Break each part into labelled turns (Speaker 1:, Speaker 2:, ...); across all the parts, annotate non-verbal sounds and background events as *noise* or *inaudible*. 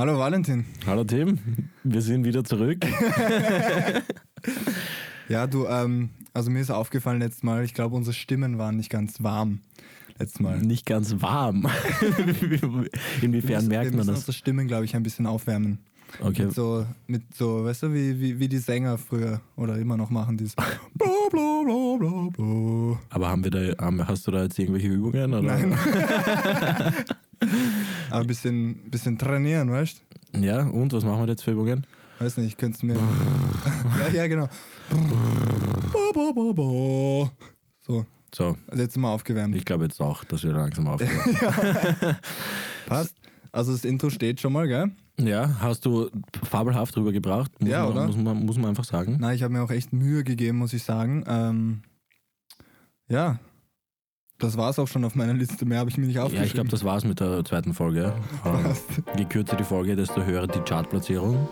Speaker 1: Hallo Valentin.
Speaker 2: Hallo Tim, wir sind wieder zurück. *laughs*
Speaker 1: Ja, du, ähm, also mir ist aufgefallen letztes Mal, ich glaube, unsere Stimmen waren nicht ganz warm. Letztes Mal.
Speaker 2: Nicht ganz warm. *laughs* Inwiefern merkt
Speaker 1: wir
Speaker 2: man
Speaker 1: müssen
Speaker 2: das?
Speaker 1: unsere Stimmen, glaube ich, ein bisschen aufwärmen.
Speaker 2: Okay.
Speaker 1: Mit so, mit so, weißt du, wie, wie, wie die Sänger früher oder immer noch machen, dieses *laughs* bla bla bla bla bla.
Speaker 2: Aber haben wir da, haben- hast du da jetzt irgendwelche Übungen? Oder?
Speaker 1: Nein. Aber ein bisschen, bisschen trainieren, weißt du?
Speaker 2: Ja, und was machen wir jetzt für Übungen?
Speaker 1: Weiß nicht, könntest du mir. *laughs* ja, ja, genau. So,
Speaker 2: So,
Speaker 1: also jetzt sind wir aufgewärmt.
Speaker 2: ich glaube jetzt auch, dass wir langsam aufhören. *laughs*
Speaker 1: Passt. Also das Intro steht schon mal, gell?
Speaker 2: ja, hast du fabelhaft drüber gebracht? Muss
Speaker 1: Ja,
Speaker 2: man,
Speaker 1: oder?
Speaker 2: Muss man, muss man einfach sagen.
Speaker 1: Nein, ich habe mir auch echt Mühe gegeben, muss ich sagen. Ähm, ja, das war es auch schon auf meiner Liste. Mehr habe ich mir nicht
Speaker 2: Ja,
Speaker 1: aufgeschrieben.
Speaker 2: ich glaube, das war's mit der zweiten Folge. *laughs* Ähm. Je kürzer die Folge, desto höher die Chartplatzierung.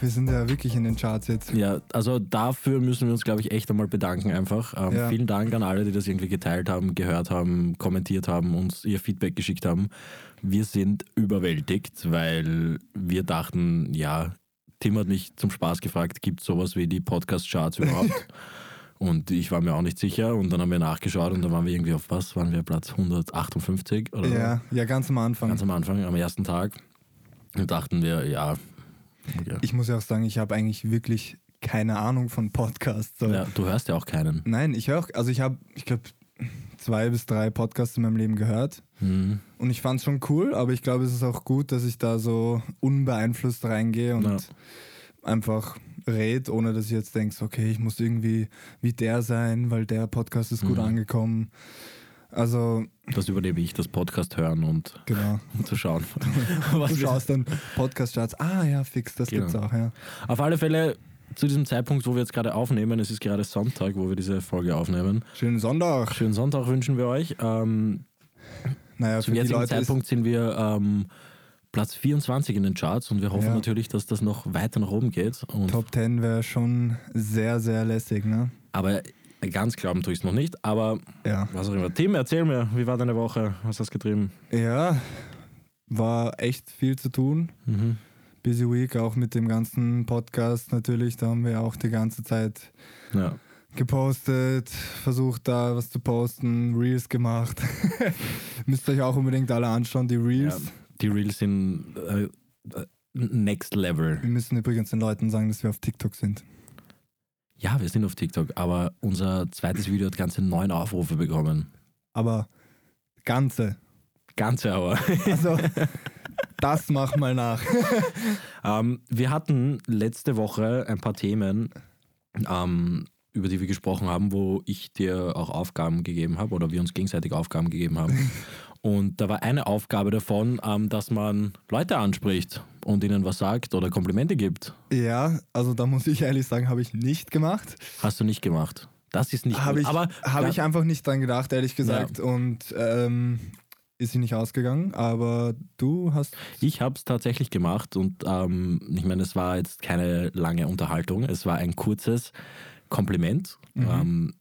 Speaker 1: Wir sind ja wirklich in den Charts jetzt.
Speaker 2: Ja, also dafür müssen wir uns, glaube ich, echt einmal bedanken einfach. Ähm,
Speaker 1: Ja.
Speaker 2: Vielen Dank an alle, die das irgendwie geteilt haben, gehört haben, kommentiert haben, uns ihr Feedback geschickt haben. Wir sind überwältigt, weil wir dachten, ja, Tim hat mich zum Spaß gefragt, gibt es sowas wie die Podcast-Charts überhaupt? *laughs* und ich war mir auch nicht sicher und dann haben wir nachgeschaut und dann waren wir irgendwie auf was? Waren wir Platz 158 oder?
Speaker 1: Ja, ja, ganz am Anfang.
Speaker 2: Ganz am Anfang, am ersten Tag. Und dachten wir, ja. Ja.
Speaker 1: Ich muss ja auch sagen, ich habe eigentlich wirklich keine Ahnung von Podcasts. So.
Speaker 2: ja du hörst ja auch keinen.
Speaker 1: Nein, ich höre auch, also ich habe, ich glaube, zwei bis drei Podcasts in meinem Leben gehört.
Speaker 2: Hm.
Speaker 1: Und ich fand es schon cool, aber ich glaube, es ist auch gut, dass ich da so unbeeinflusst reingehe und
Speaker 2: Ja.
Speaker 1: einfach red, ohne dass ich jetzt denkst, okay, ich muss irgendwie wie der sein, weil der Podcast ist gut
Speaker 2: Mhm.
Speaker 1: angekommen. Also,
Speaker 2: Das übernehme ich, das Podcast hören und
Speaker 1: genau. *laughs*
Speaker 2: zu schauen. *laughs*
Speaker 1: Du schaust dann Podcast-Charts, ah ja, fix, das
Speaker 2: Genau.
Speaker 1: gibt's auch, ja.
Speaker 2: Auf alle Fälle zu diesem Zeitpunkt, wo wir jetzt gerade aufnehmen, es ist gerade Sonntag, wo wir diese Folge aufnehmen.
Speaker 1: Schönen Sonntag.
Speaker 2: Schönen Sonntag wünschen wir euch. Ähm,
Speaker 1: Naja,
Speaker 2: zum jetzigen Zeitpunkt sind wir ähm, Platz 24 in den Charts und wir hoffen
Speaker 1: Ja.
Speaker 2: natürlich, dass das noch weiter nach oben geht.
Speaker 1: Top 10 wäre schon sehr, sehr lässig, ne?
Speaker 2: aber ganz glauben tue ich es noch nicht. Aber
Speaker 1: Ja.
Speaker 2: was auch immer. Tim, erzähl mir, wie war deine Woche? Was hast du getrieben?
Speaker 1: Ja, war echt viel zu tun.
Speaker 2: Mhm.
Speaker 1: Busy Week, auch mit dem ganzen Podcast natürlich. Da haben wir auch die ganze Zeit
Speaker 2: Ja.
Speaker 1: gepostet, versucht da was zu posten, Reels gemacht. *laughs* Müsst ihr euch auch unbedingt alle anschauen, die Reels.
Speaker 2: Ja, die Reels sind äh, äh, next level.
Speaker 1: Wir müssen übrigens den Leuten sagen, dass wir auf TikTok sind.
Speaker 2: Ja, wir sind auf TikTok, aber unser zweites Video hat ganze neun Aufrufe bekommen.
Speaker 1: Aber ganze.
Speaker 2: Ganze aber. *laughs*
Speaker 1: Also, das mach mal nach.
Speaker 2: ähm, wir hatten letzte Woche ein paar Themen, ähm, über die wir gesprochen haben, wo ich dir auch Aufgaben gegeben habe oder wir uns gegenseitig Aufgaben gegeben haben. Und da war eine Aufgabe davon, ähm, dass man Leute anspricht und ihnen was sagt oder Komplimente gibt.
Speaker 1: Ja, also da muss ich ehrlich sagen, habe ich nicht gemacht.
Speaker 2: Hast du nicht gemacht. Das ist nicht
Speaker 1: Habe
Speaker 2: gut.
Speaker 1: ich,
Speaker 2: aber
Speaker 1: habe
Speaker 2: ja,
Speaker 1: ich einfach nicht dran gedacht, ehrlich gesagt. Und ähm, ist sie nicht ausgegangen. Aber du hast.
Speaker 2: Ich habe es tatsächlich gemacht und ähm, ich meine, es war jetzt keine lange Unterhaltung, es war ein kurzes Kompliment.
Speaker 1: Mhm.
Speaker 2: Ähm,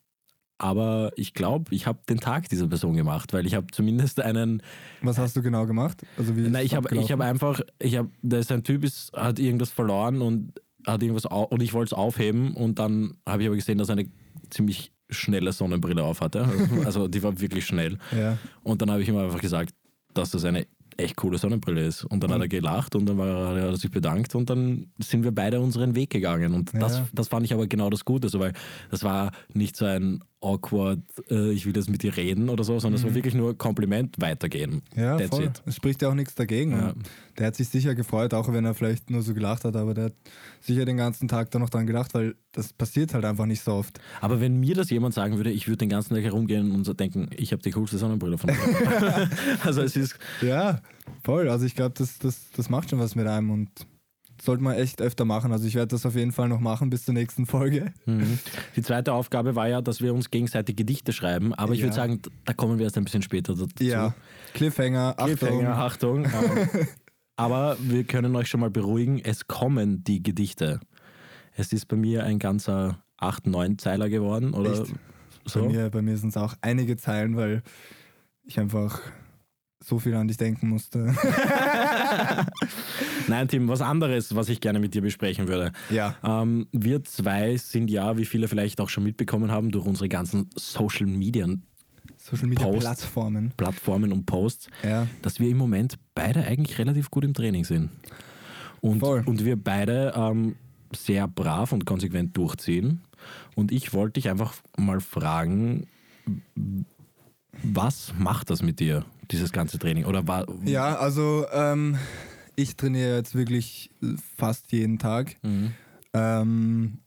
Speaker 2: aber ich glaube, ich habe den Tag dieser Person gemacht, weil ich habe zumindest einen.
Speaker 1: Was hast du genau gemacht? Also wie
Speaker 2: Nein, ich habe ich hab einfach, ich habe, da ist ein Typ, ist, hat irgendwas verloren und hat irgendwas und ich wollte es aufheben und dann habe ich aber gesehen, dass er eine ziemlich schnelle Sonnenbrille auf hatte. *laughs* Also die war wirklich schnell.
Speaker 1: Ja.
Speaker 2: Und dann habe ich ihm einfach gesagt, dass das eine echt coole Sonnenbrille ist. Und dann
Speaker 1: Mhm.
Speaker 2: hat er gelacht und dann war, hat er sich bedankt und dann sind wir beide unseren Weg gegangen. Und das,
Speaker 1: Ja.
Speaker 2: das fand ich aber genau das Gute, so, weil das war nicht so ein awkward, äh, ich will jetzt mit dir reden oder so, sondern es war wirklich nur Kompliment weitergehen.
Speaker 1: Mhm. Ja,
Speaker 2: That's
Speaker 1: voll.
Speaker 2: it.
Speaker 1: Es spricht ja auch nichts dagegen.
Speaker 2: Ja.
Speaker 1: Der hat sich sicher gefreut, auch wenn er vielleicht nur so gelacht hat, aber der hat sicher den ganzen Tag da noch dran gedacht, weil das passiert halt einfach nicht so oft.
Speaker 2: Aber wenn mir das jemand sagen würde, ich würde den ganzen Tag herumgehen und so denken, ich habe die coolste Sonnenbrille von dir. *laughs* also es ist,
Speaker 1: Ja, voll. Also ich glaube, das, das, das macht schon was mit einem und sollte man echt öfter machen. Also ich werde das auf jeden Fall noch machen bis zur nächsten Folge.
Speaker 2: Mhm. Die zweite Aufgabe war ja, dass wir uns gegenseitig Gedichte schreiben, aber ich
Speaker 1: Ja.
Speaker 2: würde sagen, da kommen wir erst ein bisschen später dazu.
Speaker 1: Ja, Cliffhanger,
Speaker 2: Cliffhanger,
Speaker 1: Achtung.
Speaker 2: Achtung. *laughs* aber wir können euch schon mal beruhigen, es kommen die Gedichte. Es ist bei mir ein ganzer acht, neun Zeiler geworden oder
Speaker 1: Echt?
Speaker 2: so.
Speaker 1: Bei mir, bei mir sind es auch einige Zeilen, weil ich einfach so viel an dich denken musste. *laughs*
Speaker 2: Nein, Tim, was anderes, was ich gerne mit dir besprechen würde.
Speaker 1: ja.
Speaker 2: Ähm, wir zwei sind ja, wie viele vielleicht auch schon mitbekommen haben, durch unsere ganzen Social Media
Speaker 1: Social Media
Speaker 2: Posts.
Speaker 1: Plattformen.
Speaker 2: Plattformen und Posts,
Speaker 1: Ja.
Speaker 2: dass wir im Moment beide eigentlich relativ gut im Training sind. Und,
Speaker 1: Voll.
Speaker 2: und wir beide ähm, sehr brav und konsequent durchziehen. Und ich wollte dich einfach mal fragen, was macht das mit dir, dieses ganze Training? Oder war,
Speaker 1: Ja, also ähm, ich trainiere jetzt wirklich fast jeden Tag.
Speaker 2: Mhm.
Speaker 1: Ähm,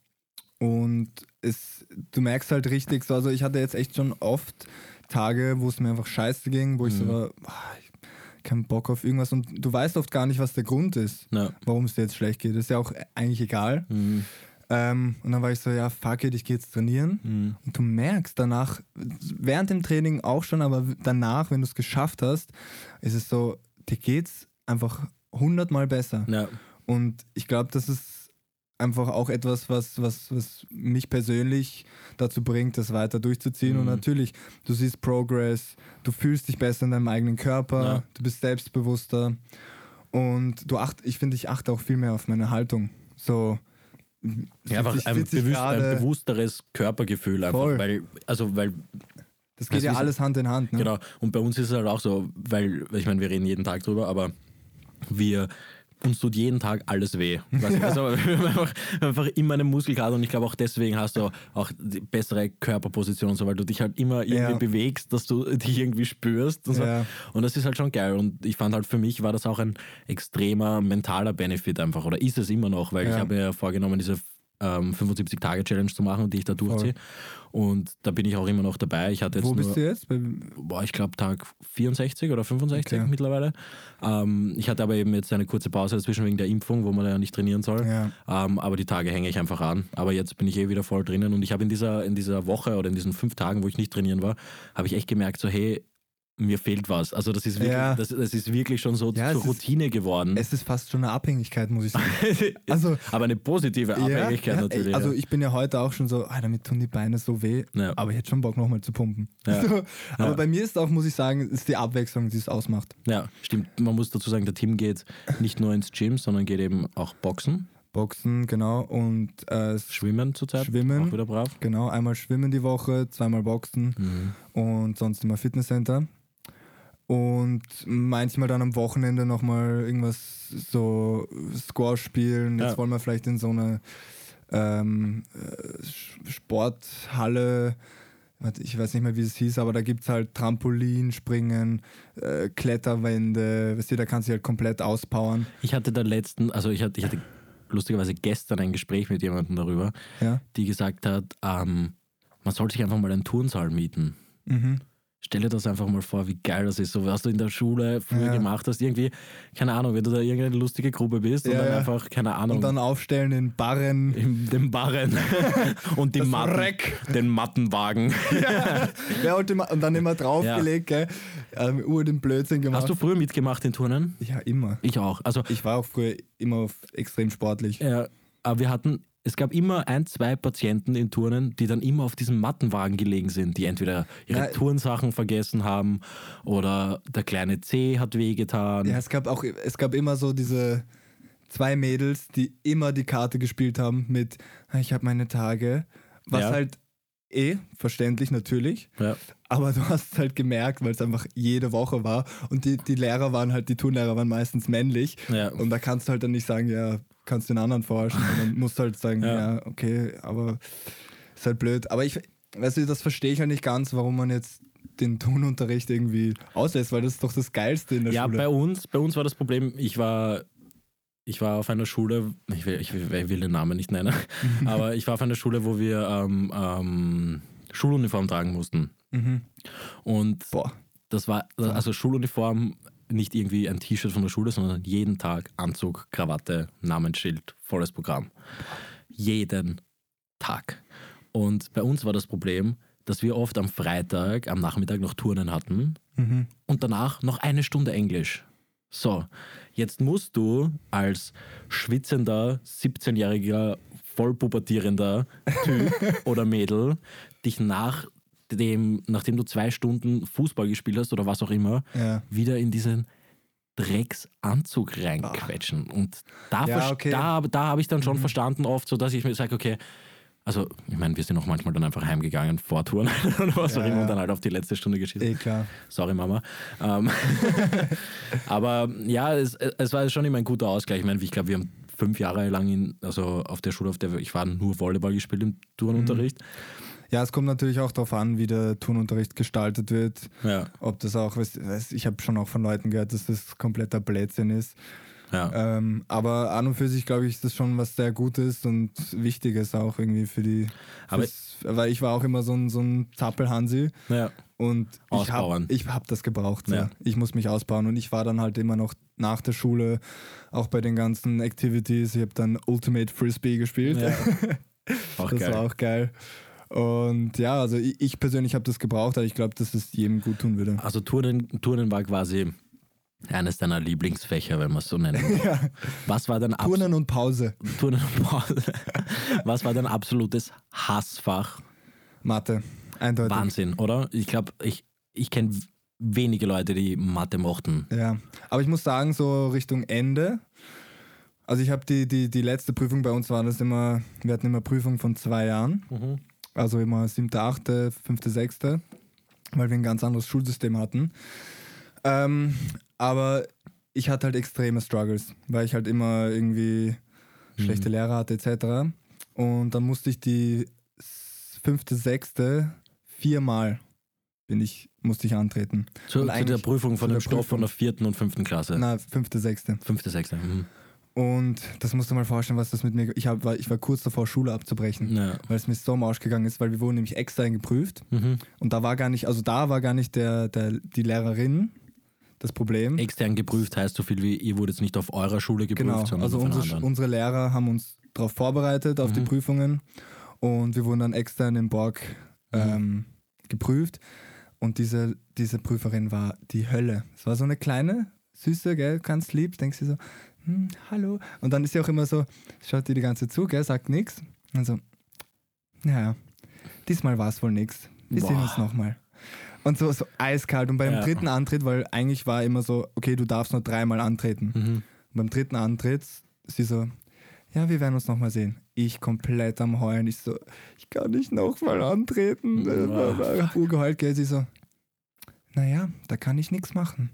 Speaker 1: und es, du merkst halt richtig so, also ich hatte jetzt echt schon oft Tage, wo es mir einfach scheiße ging, wo ich so
Speaker 2: Mhm.
Speaker 1: war, ah, ich keinen Bock auf irgendwas und du weißt oft gar nicht, was der Grund ist,
Speaker 2: Ja.
Speaker 1: warum es dir jetzt schlecht geht. ist ja auch eigentlich egal.
Speaker 2: Mhm.
Speaker 1: Ähm, und dann war ich so, ja, fuck it, ich gehe jetzt trainieren.
Speaker 2: Mhm.
Speaker 1: Und du merkst danach, während dem Training auch schon, aber danach, wenn du es geschafft hast, ist es so, dir geht's einfach hundertmal besser.
Speaker 2: Ja.
Speaker 1: Und ich glaube, das ist einfach auch etwas, was, was, was mich persönlich dazu bringt, das weiter durchzuziehen. Und
Speaker 2: Mhm.
Speaker 1: natürlich, du siehst Progress, du fühlst dich besser in deinem eigenen Körper,
Speaker 2: Ja.
Speaker 1: du bist selbstbewusster. Und du acht, ich finde, ich achte auch viel mehr auf meine Haltung. So,
Speaker 2: Ja, einfach ein, bewusst, ein bewussteres Körpergefühl einfach,
Speaker 1: Voll.
Speaker 2: weil also weil
Speaker 1: das geht
Speaker 2: du,
Speaker 1: ja alles Hand in Hand. Ne?
Speaker 2: genau und bei uns ist es halt auch so, weil ich meine, wir reden jeden Tag drüber, aber wir uns tut jeden Tag alles weh. *laughs* Weißt du? Also *laughs* wir haben einfach, einfach immer eine Muskelkater und ich glaube auch deswegen hast du auch die bessere Körperposition und so, weil du dich halt immer irgendwie
Speaker 1: Ja.
Speaker 2: bewegst, dass du *laughs* dich irgendwie spürst und so.
Speaker 1: Ja.
Speaker 2: Und das ist halt schon geil. Und ich fand halt für mich war das auch ein extremer mentaler Benefit einfach. Oder ist es immer noch, weil
Speaker 1: Ja.
Speaker 2: ich habe mir ja vorgenommen, diese ähm, 75-Tage-Challenge zu machen, die ich da durchziehe. Und da bin ich auch immer noch dabei. Ich hatte jetzt
Speaker 1: Wo
Speaker 2: nur,
Speaker 1: bist du jetzt?
Speaker 2: Boah, ich glaube Tag 64 oder 65
Speaker 1: Okay.
Speaker 2: mittlerweile. Ähm, ich hatte aber eben jetzt eine kurze Pause dazwischen wegen der Impfung, wo man ja nicht trainieren soll.
Speaker 1: ja.
Speaker 2: Ähm, aber die Tage hänge ich einfach an. Aber jetzt bin ich eh wieder voll drinnen und ich habe in dieser, in dieser Woche oder in diesen fünf Tagen, wo ich nicht trainieren war, habe ich echt gemerkt, so hey, mir fehlt was. Also das ist wirklich,
Speaker 1: Ja.
Speaker 2: das, das ist wirklich schon so
Speaker 1: Ja,
Speaker 2: zur
Speaker 1: es ist-
Speaker 2: Routine geworden.
Speaker 1: Es ist fast schon eine Abhängigkeit, muss ich sagen. *laughs* Also,
Speaker 2: aber eine positive Abhängigkeit
Speaker 1: ja,
Speaker 2: natürlich.
Speaker 1: Also ich bin ja heute auch schon so, ah, damit tun die Beine so weh, aber ich hätte schon Bock nochmal zu pumpen. *laughs* So, aber bei mir ist auch, muss ich sagen, ist die Abwechslung, die es ausmacht.
Speaker 2: ja, stimmt. Man muss dazu sagen, der Tim geht nicht nur ins Gym, sondern geht eben auch Boxen,
Speaker 1: Boxen, genau, und äh,
Speaker 2: Schwimmen zurzeit.
Speaker 1: Schwimmen.
Speaker 2: Auch wieder brav.
Speaker 1: genau, einmal schwimmen die Woche, zweimal Boxen
Speaker 2: Mhm.
Speaker 1: und sonst immer Fitnesscenter. Und manchmal dann am Wochenende nochmal irgendwas so Squash spielen. Jetzt
Speaker 2: Ja.
Speaker 1: wollen wir vielleicht in so eine ähm, äh, Sporthalle. Ich weiß nicht mehr, wie es hieß, aber da gibt es halt Trampolin, Springen, äh, Kletterwände. Weißt du, da kannst du halt komplett auspowern.
Speaker 2: Ich hatte da letzten, also ich hatte, ich hatte lustigerweise gestern ein Gespräch mit jemandem darüber,
Speaker 1: Ja.
Speaker 2: die gesagt hat, ähm, man soll sich einfach mal einen Turnsaal mieten.
Speaker 1: Mhm.
Speaker 2: Stell dir das einfach mal vor, wie geil das ist, so was du in der Schule früher
Speaker 1: Ja.
Speaker 2: gemacht hast. Irgendwie, keine Ahnung, wenn du da irgendeine lustige Gruppe bist und
Speaker 1: Ja,
Speaker 2: dann
Speaker 1: ja.
Speaker 2: einfach, keine Ahnung,
Speaker 1: Und dann aufstellen in Barren.
Speaker 2: in den Barren *laughs* und die
Speaker 1: Das
Speaker 2: Matten,
Speaker 1: Reck.
Speaker 2: den Mattenwagen. *laughs*
Speaker 1: Ma- und dann immer draufgelegt, gell? Ähm, Uhr den Blödsinn gemacht.
Speaker 2: Hast du früher mitgemacht in Turnen?
Speaker 1: ja, immer.
Speaker 2: Ich auch. Also,
Speaker 1: Ich war auch früher immer extrem sportlich.
Speaker 2: ja, aber wir hatten, es gab immer ein, zwei Patienten in Turnen, die dann immer auf diesem Mattenwagen gelegen sind, die entweder ihre
Speaker 1: Ja.
Speaker 2: Turnsachen vergessen haben oder der kleine C hat wehgetan.
Speaker 1: Ja, es gab auch, es gab immer so diese zwei Mädels, die immer die Karte gespielt haben mit, "Ah, ich habe meine Tage, was
Speaker 2: Ja.
Speaker 1: halt eh verständlich natürlich,
Speaker 2: Ja.
Speaker 1: aber du hast es halt gemerkt, weil es einfach jede Woche war und die, die Lehrer waren halt, die Turnlehrer waren meistens männlich
Speaker 2: Ja.
Speaker 1: und da kannst du halt dann nicht sagen, ja, kannst den anderen forschen, sondern musst halt sagen,
Speaker 2: Ja.
Speaker 1: ja. okay, aber ist halt blöd. Aber ich, weißt du, das verstehe ich halt nicht ganz, warum man jetzt den Turnunterricht irgendwie auslässt, weil das ist doch das Geilste in der
Speaker 2: Ja,
Speaker 1: Schule.
Speaker 2: bei uns, bei uns war das Problem, ich war, ich war auf einer Schule, ich will, ich will, ich will den Namen nicht nennen, *laughs* aber ich war auf einer Schule, wo wir ähm, ähm, Schuluniform tragen mussten.
Speaker 1: Mhm.
Speaker 2: Und
Speaker 1: Boah.
Speaker 2: das war, also Schuluniform, nicht irgendwie ein T-Shirt von der Schule, sondern jeden Tag Anzug, Krawatte, Namensschild, volles Programm. Jeden Tag. Und bei uns war das Problem, dass wir oft am Freitag, am Nachmittag noch Turnen hatten
Speaker 1: Mhm.
Speaker 2: und danach noch eine Stunde Englisch. So, jetzt musst du als schwitzender 17-jähriger voll pubertierender Typ *laughs* oder Mädel dich nach dem, nachdem du zwei Stunden Fußball gespielt hast oder was auch immer,
Speaker 1: Ja.
Speaker 2: wieder in diesen Drecksanzug reinquetschen. Und da,
Speaker 1: Ja, okay.
Speaker 2: da, da habe ich dann schon verstanden oft, so dass ich mir sage, okay, also ich meine, wir sind auch manchmal dann einfach heimgegangen vor Touren *laughs* oder was auch
Speaker 1: Ja,
Speaker 2: immer und
Speaker 1: ja.
Speaker 2: dann halt auf die letzte Stunde geschissen.
Speaker 1: Eh klar.
Speaker 2: Sorry, Mama. Ähm, *laughs* aber ja, es, es war schon immer ein guter Ausgleich. Ich meine, ich glaube, wir haben fünf Jahre lang in, also auf der Schule, auf der ich war, nur Volleyball gespielt im Turnunterricht.
Speaker 1: Ja, es kommt natürlich auch darauf an, wie der Turnunterricht gestaltet wird.
Speaker 2: Ja,
Speaker 1: Ob das auch, ich habe schon auch von Leuten gehört, dass das kompletter Blödsinn ist.
Speaker 2: ja.
Speaker 1: Ähm, aber an und für sich, glaube ich, ist das schon was sehr Gutes und Wichtiges auch irgendwie für die.
Speaker 2: Aber-
Speaker 1: weil ich war auch immer so ein, so ein Zappelhansi
Speaker 2: ja.
Speaker 1: und ich habe ich hab das gebraucht. So.
Speaker 2: Ja.
Speaker 1: Ich muss mich ausbauen und ich war dann halt immer noch nach der Schule, auch bei den ganzen Activities. Ich habe dann Ultimate Frisbee gespielt.
Speaker 2: ja. *laughs* Auch
Speaker 1: das
Speaker 2: geil.
Speaker 1: war auch geil. Und ja, also ich, ich persönlich habe das gebraucht, aber ich glaube, dass es jedem gut tun würde.
Speaker 2: Also Turnen, Turnen war quasi eines deiner Lieblingsfächer, wenn man es so nennt. *laughs*
Speaker 1: Ja.
Speaker 2: Was war dein Abs-
Speaker 1: Turnen und Pause.
Speaker 2: Turnen und Pause. *laughs* Was war dein absolutes Hassfach?
Speaker 1: Mathe. Eindeutig.
Speaker 2: Wahnsinn, oder? Ich glaube, ich, ich kenne wenige Leute, die Mathe mochten.
Speaker 1: Ja, aber ich muss sagen, so Richtung Ende, also ich habe die, die, die letzte Prüfung bei uns war das immer, wir hatten immer Prüfung von zwei Jahren, also immer siebte, achte, fünfte, sechste, weil wir ein ganz anderes Schulsystem hatten. Ähm, aber ich hatte halt extreme Struggles, weil ich halt immer irgendwie schlechte Lehrer hatte etc. Und dann musste ich die fünfte, sechste viermal bin ich, musste ich antreten.
Speaker 2: Zu, zu der Prüfung von dem
Speaker 1: der
Speaker 2: Stoff von der vierten und fünften Klasse.
Speaker 1: Na, fünfte, sechste.
Speaker 2: Fünfte, sechste. Mhm.
Speaker 1: Und das musst du mal vorstellen, was das mit mir. Ich, hab, war, ich war kurz davor, Schule abzubrechen,
Speaker 2: Ja.
Speaker 1: weil es mir so am Arsch gegangen ist, weil wir wurden nämlich extern geprüft.
Speaker 2: Mhm.
Speaker 1: Und da war gar nicht, also da war gar nicht der, der, die Lehrerin das Problem.
Speaker 2: Extern geprüft heißt so viel wie, ihr wurdet nicht auf eurer Schule geprüft,
Speaker 1: genau.
Speaker 2: sondern
Speaker 1: Also
Speaker 2: auf
Speaker 1: unsere,
Speaker 2: anderen.
Speaker 1: unsere Lehrer haben uns darauf vorbereitet, auf die
Speaker 2: Mhm.
Speaker 1: Prüfungen. Und wir wurden dann extern im Borg
Speaker 2: Mhm.
Speaker 1: ähm, geprüft. Und diese, diese Prüferin war die Hölle. Es war so eine kleine, süße, gell, ganz lieb. Denkst du so, hm, hallo. Und dann ist sie auch immer so, schaut dir die ganze zu, gell, sagt nichts. Und so, naja, diesmal war es wohl nichts. Wir sehen uns nochmal. Und so, so eiskalt. Und beim
Speaker 2: Ja.
Speaker 1: dritten Antritt, weil eigentlich war immer so, okay, du darfst nur dreimal antreten.
Speaker 2: Mhm.
Speaker 1: Und beim dritten Antritt, sie so, ja, wir werden uns nochmal sehen. Ich komplett am Heulen. Ich so, ich kann nicht nochmal antreten. Ich urgeheult, gell. Sie so, naja, da kann ich nichts machen.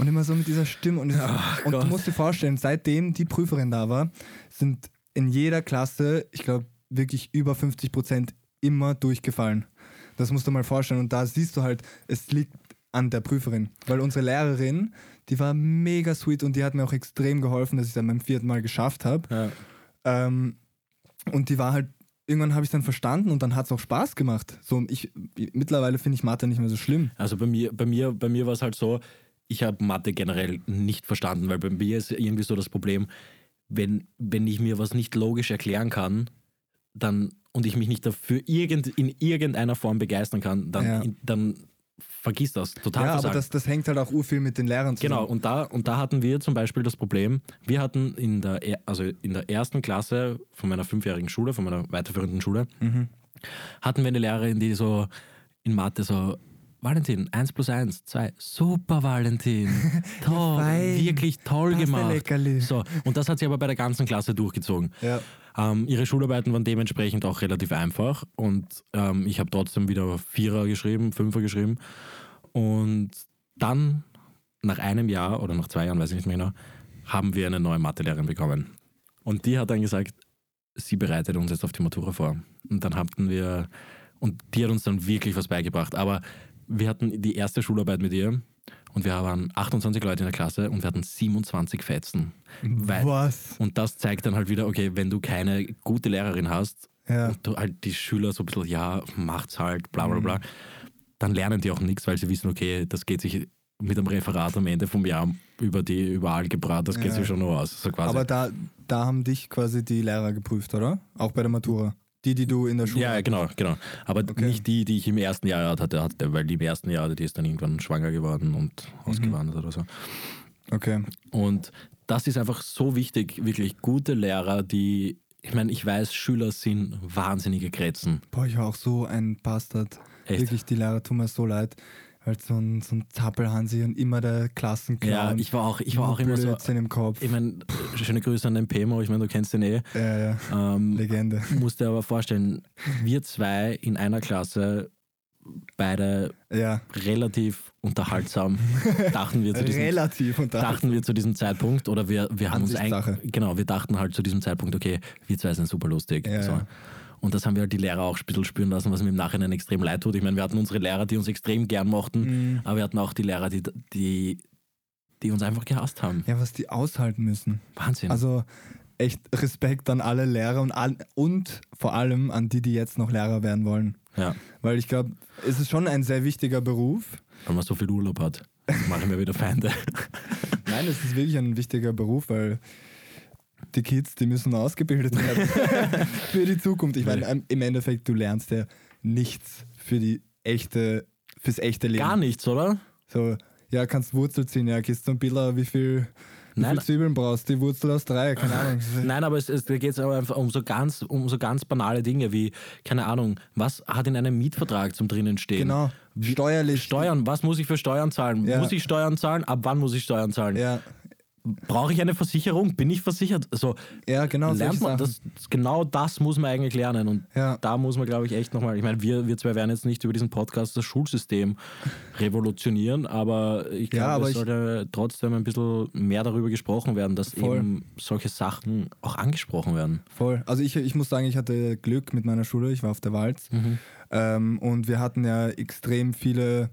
Speaker 1: Und immer so mit dieser Stimme. Und,
Speaker 2: Ach
Speaker 1: und du musst dir vorstellen, seitdem die Prüferin da war, sind in jeder Klasse, ich glaube, wirklich über 50 Prozent immer durchgefallen. Das musst du mal vorstellen. Und da siehst du halt, es liegt an der Prüferin. Weil unsere Lehrerin, die war mega sweet und die hat mir auch extrem geholfen, dass ich es dann beim vierten Mal geschafft habe.
Speaker 2: Ja.
Speaker 1: Ähm, und die war halt, irgendwann habe ich es dann verstanden und dann hat es auch Spaß gemacht. So, ich, mittlerweile finde ich Mathe nicht mehr so schlimm.
Speaker 2: Also bei mir, bei mir, bei mir war es halt so, ich habe Mathe generell nicht verstanden, weil bei mir ist irgendwie so das Problem, wenn, wenn ich mir was nicht logisch erklären kann, dann und ich mich nicht dafür irgend, in irgendeiner Form begeistern kann, dann,
Speaker 1: Ja.
Speaker 2: dann vergiss das. Total
Speaker 1: ja, aber das, das hängt halt auch urviel mit den Lehrern zusammen.
Speaker 2: Genau, und da, und da hatten wir zum Beispiel das Problem, wir hatten in der, er- also in der ersten Klasse von meiner fünfjährigen Schule, von meiner weiterführenden Schule,
Speaker 1: Mhm.
Speaker 2: hatten wir eine Lehrerin, die so in Mathe so, Valentin, 1 plus 1, 2, super Valentin, *laughs* toll, wirklich toll
Speaker 1: Passt,
Speaker 2: gemacht. So, und das hat sie aber bei der ganzen Klasse durchgezogen.
Speaker 1: Ja.
Speaker 2: Ähm, ihre Schularbeiten waren dementsprechend auch relativ einfach und ähm, ich habe trotzdem wieder Vierer geschrieben, Fünfer geschrieben. Und dann, nach einem Jahr oder nach zwei Jahren, weiß ich nicht mehr genau, haben wir eine neue Mathelehrerin bekommen. Und die hat dann gesagt, sie bereitet uns jetzt auf die Matura vor. Und dann hatten wir, und die hat uns dann wirklich was beigebracht. Aber wir hatten die erste Schularbeit mit ihr und wir waren 28 Leute in der Klasse und wir hatten 27 Fetzen. Weil,
Speaker 1: Was?
Speaker 2: und das zeigt dann halt wieder, okay, wenn du keine gute Lehrerin hast
Speaker 1: Ja.
Speaker 2: und du halt die Schüler so ein bisschen, ja, macht's halt, bla bla bla, dann lernen die auch nichts, weil sie wissen, okay, das geht sich mit dem Referat am Ende vom Jahr über die über Algebra, das geht
Speaker 1: Ja.
Speaker 2: sich schon nur aus. So.
Speaker 1: Aber da, da haben dich quasi die Lehrer geprüft, oder? Auch bei der Matura. Die, die du in der Schule.
Speaker 2: ja, ja, genau, genau. Aber
Speaker 1: Okay.
Speaker 2: nicht die, die ich im ersten Jahr hatte, hatte, weil die im ersten Jahr, die ist dann irgendwann schwanger geworden und
Speaker 1: Mhm.
Speaker 2: ausgewandert oder so.
Speaker 1: Okay.
Speaker 2: Und das ist einfach so wichtig, wirklich gute Lehrer, die ich meine, ich weiß, Schüler sind wahnsinnige Grätzen.
Speaker 1: Boah, ich war auch so ein Bastard.
Speaker 2: Echt?
Speaker 1: Wirklich, die Lehrer tun mir so leid. Weil so ein, so ein Zappelhansi und immer der Klassenclown.
Speaker 2: Ja, ich war auch, ich war auch immer so.
Speaker 1: Im Kopf.
Speaker 2: Ich meine, schöne Grüße an den Pemo, ich meine, du kennst den eh.
Speaker 1: ja, ja.
Speaker 2: Ähm,
Speaker 1: Legende.
Speaker 2: musst dir aber vorstellen, wir zwei in einer Klasse, beide
Speaker 1: Ja,
Speaker 2: relativ unterhaltsam, dachten wir zu diesem,
Speaker 1: relativ und
Speaker 2: dachten wir zu diesem Zeitpunkt, oder wir, wir haben uns ein, genau, wir dachten halt zu diesem Zeitpunkt, okay, wir zwei sind super lustig.
Speaker 1: Ja,
Speaker 2: so.
Speaker 1: ja.
Speaker 2: Und das haben wir halt die Lehrer auch ein bisschen spüren lassen, was mir im Nachhinein extrem leid tut. Ich meine, wir hatten unsere Lehrer, die uns extrem gern mochten,
Speaker 1: Mhm.
Speaker 2: aber wir hatten auch die Lehrer, die, die, die uns einfach gehasst haben.
Speaker 1: Ja, was die aushalten müssen.
Speaker 2: Wahnsinn.
Speaker 1: Also echt Respekt an alle Lehrer und, an, und vor allem an die, die jetzt noch Lehrer werden wollen.
Speaker 2: ja,
Speaker 1: Weil ich glaube, es ist schon ein sehr wichtiger Beruf.
Speaker 2: weil man so viel Urlaub hat. Machen wir wieder Feinde. *laughs*
Speaker 1: Nein, es ist wirklich ein wichtiger Beruf, weil die Kids, die müssen ausgebildet werden *laughs* für die Zukunft. Ich meine, ähm, im Endeffekt, du lernst ja nichts für die echte, fürs echte Leben.
Speaker 2: Gar nichts, oder?
Speaker 1: So, ja, kannst Wurzel ziehen, ja, gehst zum Biller, wie viel, wie
Speaker 2: Nein.
Speaker 1: viel Zwiebeln brauchst, die Wurzel aus drei, keine Ahnung. *laughs*
Speaker 2: Nein, aber es, es geht einfach um so, ganz, um so ganz banale Dinge wie, keine Ahnung, was hat in einem Mietvertrag zum drinnen stehen?
Speaker 1: Genau, steuerlich.
Speaker 2: Steuern, was muss ich für Steuern zahlen?
Speaker 1: Ja.
Speaker 2: Muss ich Steuern zahlen? Ab wann muss ich Steuern zahlen?
Speaker 1: Ja,
Speaker 2: Brauche ich eine Versicherung? Bin ich versichert? So
Speaker 1: ja genau.
Speaker 2: lernt man, das, genau das muss man eigentlich lernen. Und
Speaker 1: Ja.
Speaker 2: da muss man, glaube ich, echt nochmal, ich meine, wir, wir zwei werden jetzt nicht über diesen Podcast das Schulsystem *laughs* revolutionieren, aber ich
Speaker 1: Ja,
Speaker 2: glaube,
Speaker 1: aber
Speaker 2: es
Speaker 1: ich-
Speaker 2: sollte trotzdem ein bisschen mehr darüber gesprochen werden, dass
Speaker 1: Voll.
Speaker 2: eben solche Sachen auch angesprochen werden.
Speaker 1: Voll. Also ich, ich muss sagen, ich hatte Glück mit meiner Schule. Ich war auf der Walz.
Speaker 2: Mhm.
Speaker 1: Ähm, und wir hatten ja extrem viele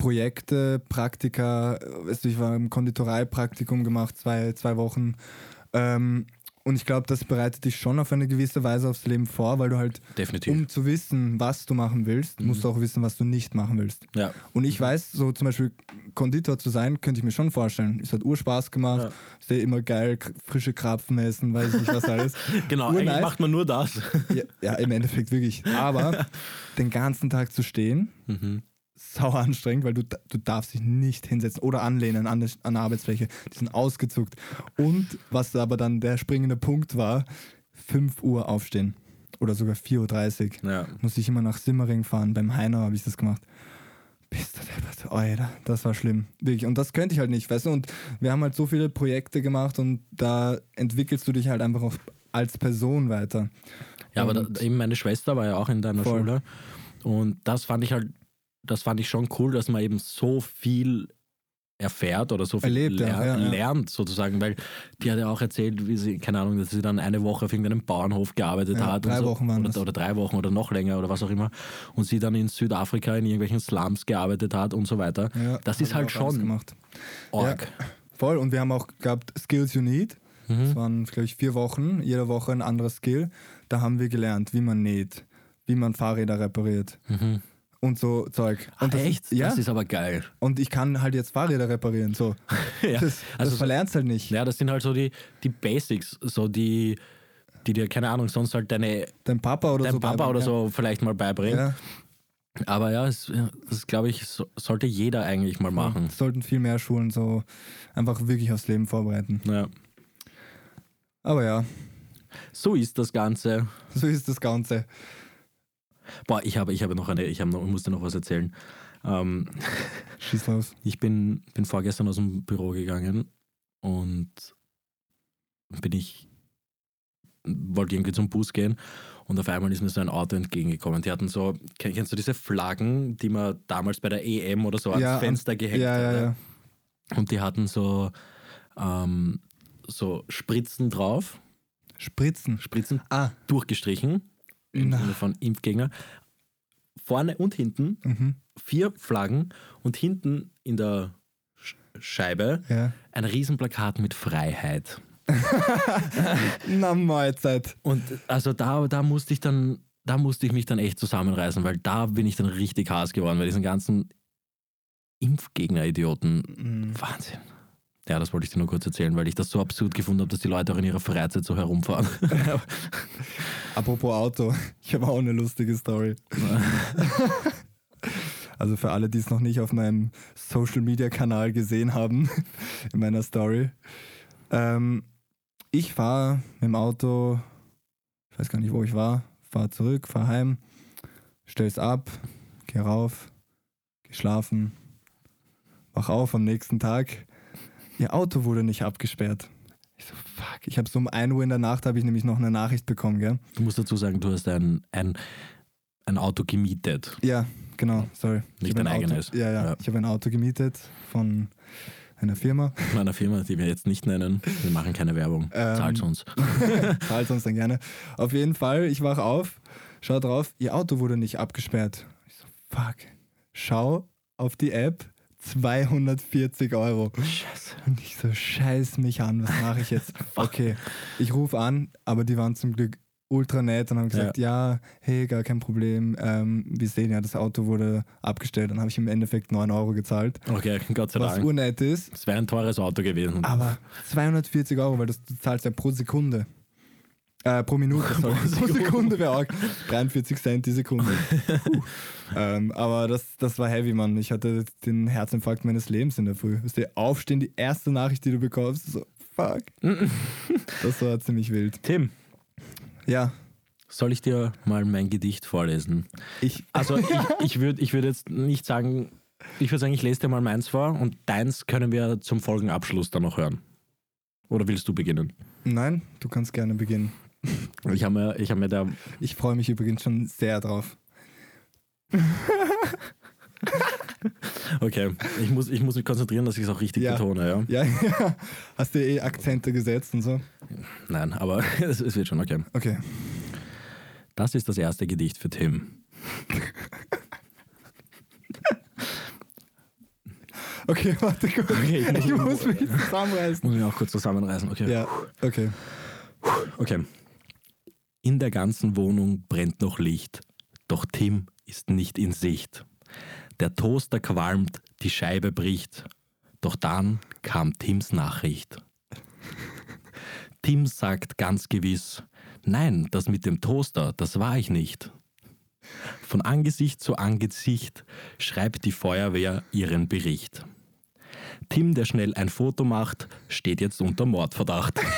Speaker 1: Projekte, Praktika. Weißt du, ich war im Konditoreipraktikum gemacht, zwei, zwei Wochen. Ähm, und ich glaube, das bereitet dich schon auf eine gewisse Weise aufs Leben vor, weil du halt,
Speaker 2: Definitiv.
Speaker 1: um zu wissen, was du machen willst, musst du auch wissen, was du nicht machen willst.
Speaker 2: ja.
Speaker 1: Und ich weiß, so zum Beispiel Konditor zu sein, könnte ich mir schon vorstellen. Es hat Urspaß gemacht.
Speaker 2: Ja.
Speaker 1: Sehr immer geil, frische Krapfen essen, weiß ich nicht was alles. *laughs*
Speaker 2: Genau, eigentlich
Speaker 1: Urnice.
Speaker 2: macht man nur das.
Speaker 1: Ja, ja, im Endeffekt wirklich. Aber *laughs* den ganzen Tag zu stehen,
Speaker 2: Mhm.
Speaker 1: Sau anstrengend, weil du, du darfst dich nicht hinsetzen oder anlehnen an, der- an der Arbeitsfläche. Die sind ausgezuckt. Und was aber dann der springende Punkt war, 5 Uhr aufstehen. Oder sogar 4.30 Uhr.
Speaker 2: Ja.
Speaker 1: Muss ich immer nach Simmering fahren. Beim Heiner habe ich das gemacht. Bist du deppert. Alter, das war schlimm. Wirklich. Und das könnte ich halt nicht, weißt du? Und wir haben halt so viele Projekte gemacht und da entwickelst du dich halt einfach auch als Person weiter.
Speaker 2: Ja, aber
Speaker 1: Und-
Speaker 2: da, eben meine Schwester war ja auch in deiner
Speaker 1: Voll.
Speaker 2: Schule. Und das fand ich halt, das fand ich schon cool, dass man eben so viel erfährt oder so viel
Speaker 1: Erlebt,
Speaker 2: ler
Speaker 1: ja, ja.
Speaker 2: lernt sozusagen, weil die hat ja auch erzählt, wie sie, keine Ahnung, dass sie dann eine Woche auf irgendeinem Bauernhof gearbeitet hat.
Speaker 1: drei
Speaker 2: und so,
Speaker 1: Wochen waren das.
Speaker 2: oder, oder drei Wochen oder noch länger oder was auch immer. Und sie dann in Südafrika in irgendwelchen Slums gearbeitet hat und so weiter. Das ist halt schon
Speaker 1: gemacht.
Speaker 2: Org.
Speaker 1: Voll. Und wir haben auch gehabt Skills You Need. Das
Speaker 2: Mhm.
Speaker 1: waren, glaube ich, vier Wochen, jede Woche ein anderes Skill. Da haben wir gelernt, wie man näht, wie man Fahrräder repariert
Speaker 2: Mhm.
Speaker 1: Und so Zeug. Und das,
Speaker 2: echt?
Speaker 1: Ja.
Speaker 2: Das ist aber geil.
Speaker 1: und ich kann halt jetzt Fahrräder reparieren. So. *laughs*
Speaker 2: ja.
Speaker 1: Das,
Speaker 2: Also
Speaker 1: das verlernst halt nicht.
Speaker 2: Ja, das sind halt so die, die Basics, so die, die dir, keine Ahnung, sonst halt deine,
Speaker 1: Dein Papa oder
Speaker 2: dein
Speaker 1: so.
Speaker 2: Papa
Speaker 1: beibringen,
Speaker 2: oder
Speaker 1: ja.
Speaker 2: so vielleicht mal beibringt.
Speaker 1: Ja,
Speaker 2: Aber ja, es, das glaube ich, so, sollte jeder eigentlich mal machen.
Speaker 1: Das sollten viel mehr Schulen so einfach wirklich aufs Leben vorbereiten.
Speaker 2: Ja.
Speaker 1: Aber ja,
Speaker 2: So ist das Ganze.
Speaker 1: so ist das Ganze.
Speaker 2: Boah, ich habe, ich habe noch eine, ich, habe noch, ich musste noch was erzählen. Ähm, *laughs*
Speaker 1: Schieß los.
Speaker 2: ich bin, bin vorgestern aus dem Büro gegangen und bin ich, wollte irgendwie zum Bus gehen und auf einmal ist mir so ein Auto entgegengekommen. Die hatten so, kenn- kennst du diese Flaggen, die man damals bei der EM oder so ans
Speaker 1: Ja,
Speaker 2: Fenster gehängt
Speaker 1: Ja, ja,
Speaker 2: hat?
Speaker 1: ja.
Speaker 2: Und die hatten so, ähm, so Spritzen drauf,
Speaker 1: Spritzen.
Speaker 2: Spritzen
Speaker 1: Ah,
Speaker 2: durchgestrichen, im. Sinne von Impfgegner. Vorne und hinten
Speaker 1: mhm.
Speaker 2: vier Flaggen und hinten in der Sch- Scheibe
Speaker 1: ja.
Speaker 2: ein Riesenplakat mit Freiheit. *laughs*
Speaker 1: Na, Mahlzeit.
Speaker 2: Und also da, da musste ich dann, da musste ich mich dann echt zusammenreißen, weil da bin ich dann richtig Hass geworden, bei diesen ganzen Impfgegner-Idioten.
Speaker 1: Mhm.
Speaker 2: Wahnsinn. Ja, das wollte ich dir nur kurz erzählen, weil ich das so absurd gefunden habe, dass die Leute auch in ihrer Freizeit so herumfahren. *laughs*
Speaker 1: Apropos Auto, ich habe auch eine lustige Story. *laughs* Also für alle, die es noch nicht auf meinem Social Media Kanal gesehen haben, *laughs* in meiner Story. Ähm, ich fahre mit dem Auto weiß gar nicht, wo ich war, fahr zurück, fahr heim, stell's ab, geh rauf, geh schlafen, wach auf am nächsten Tag. Ihr Auto wurde nicht abgesperrt. Ich so, fuck. Ich habe so um 1 Uhr in der Nacht habe ich nämlich noch eine Nachricht bekommen, gell?
Speaker 2: Du musst dazu sagen, du hast ein, ein, ein Auto gemietet.
Speaker 1: Ja, genau, sorry. Ich
Speaker 2: Nicht dein
Speaker 1: ein Auto,
Speaker 2: eigenes.
Speaker 1: Ja, ja,
Speaker 2: Ja.
Speaker 1: Ich habe ein Auto gemietet von einer Firma.
Speaker 2: Von einer Firma, die wir jetzt nicht nennen. Wir machen keine Werbung.
Speaker 1: Ähm.
Speaker 2: Zahlt uns. *laughs*
Speaker 1: Zahlt uns dann gerne. Auf jeden Fall, ich wach auf, schau drauf, ihr Auto wurde nicht abgesperrt. Ich so, fuck. Schau auf die App, 240 Euro.
Speaker 2: Scheiße.
Speaker 1: Und ich so, scheiß mich an, was mache ich jetzt? *laughs* Okay, ich rufe an, aber die waren zum Glück ultra nett und haben gesagt, ja, hey, gar kein Problem. Ähm, wir sehen ja, das Auto wurde abgestellt. Dann habe ich im Endeffekt 9 Euro gezahlt,
Speaker 2: Okay, Gott sei
Speaker 1: was
Speaker 2: Dank.
Speaker 1: urnett ist.
Speaker 2: Es wäre ein teures Auto gewesen.
Speaker 1: Aber 240 Euro, weil das, du zahlst ja pro Sekunde. Äh, pro Minute, *laughs* sorry. pro *laughs* Sekunde wäre auch 43 Cent die Sekunde. Ähm, aber das, das war heavy, Mann. Ich hatte den Herzinfarkt meines Lebens in der Früh. Weißt du, aufstehen, die erste Nachricht, die du bekommst, so, fuck. *laughs* das war ziemlich wild.
Speaker 2: Tim,
Speaker 1: Ja,
Speaker 2: soll ich dir mal mein Gedicht vorlesen?
Speaker 1: ich,
Speaker 2: Also ich, ich würde ich würd jetzt nicht sagen, ich würde sagen, ich lese dir mal meins vor und deins können wir zum Folgenabschluss dann noch hören. Oder willst du beginnen?
Speaker 1: nein, du kannst gerne beginnen. *laughs*
Speaker 2: Ich habe mir, ich hab mir da
Speaker 1: Ich freue mich übrigens schon sehr drauf. *laughs*
Speaker 2: Okay, ich muss, ich muss mich konzentrieren, dass ich es auch richtig
Speaker 1: Ja.
Speaker 2: betone, ja?
Speaker 1: Ja, *laughs* ja. Hast du eh Akzente gesetzt und so?
Speaker 2: Nein, aber es, es wird schon, okay.
Speaker 1: Okay.
Speaker 2: Das ist das erste Gedicht für Tim.
Speaker 1: Okay, warte kurz.
Speaker 2: Okay, ich muss-
Speaker 1: Ich muss mich zusammenreißen.
Speaker 2: Muss mich auch kurz zusammenreißen, okay.
Speaker 1: Ja, okay.
Speaker 2: Okay. In der ganzen Wohnung brennt noch Licht, doch Tim ist nicht in Sicht. Der Toaster qualmt, die Scheibe bricht, doch dann kam Tims Nachricht. Tim sagt ganz gewiss, nein, das mit dem Toaster, das war ich nicht. Von Angesicht zu Angesicht schreibt die Feuerwehr ihren Bericht. Tim, der schnell ein Foto macht, steht jetzt unter Mordverdacht. *laughs*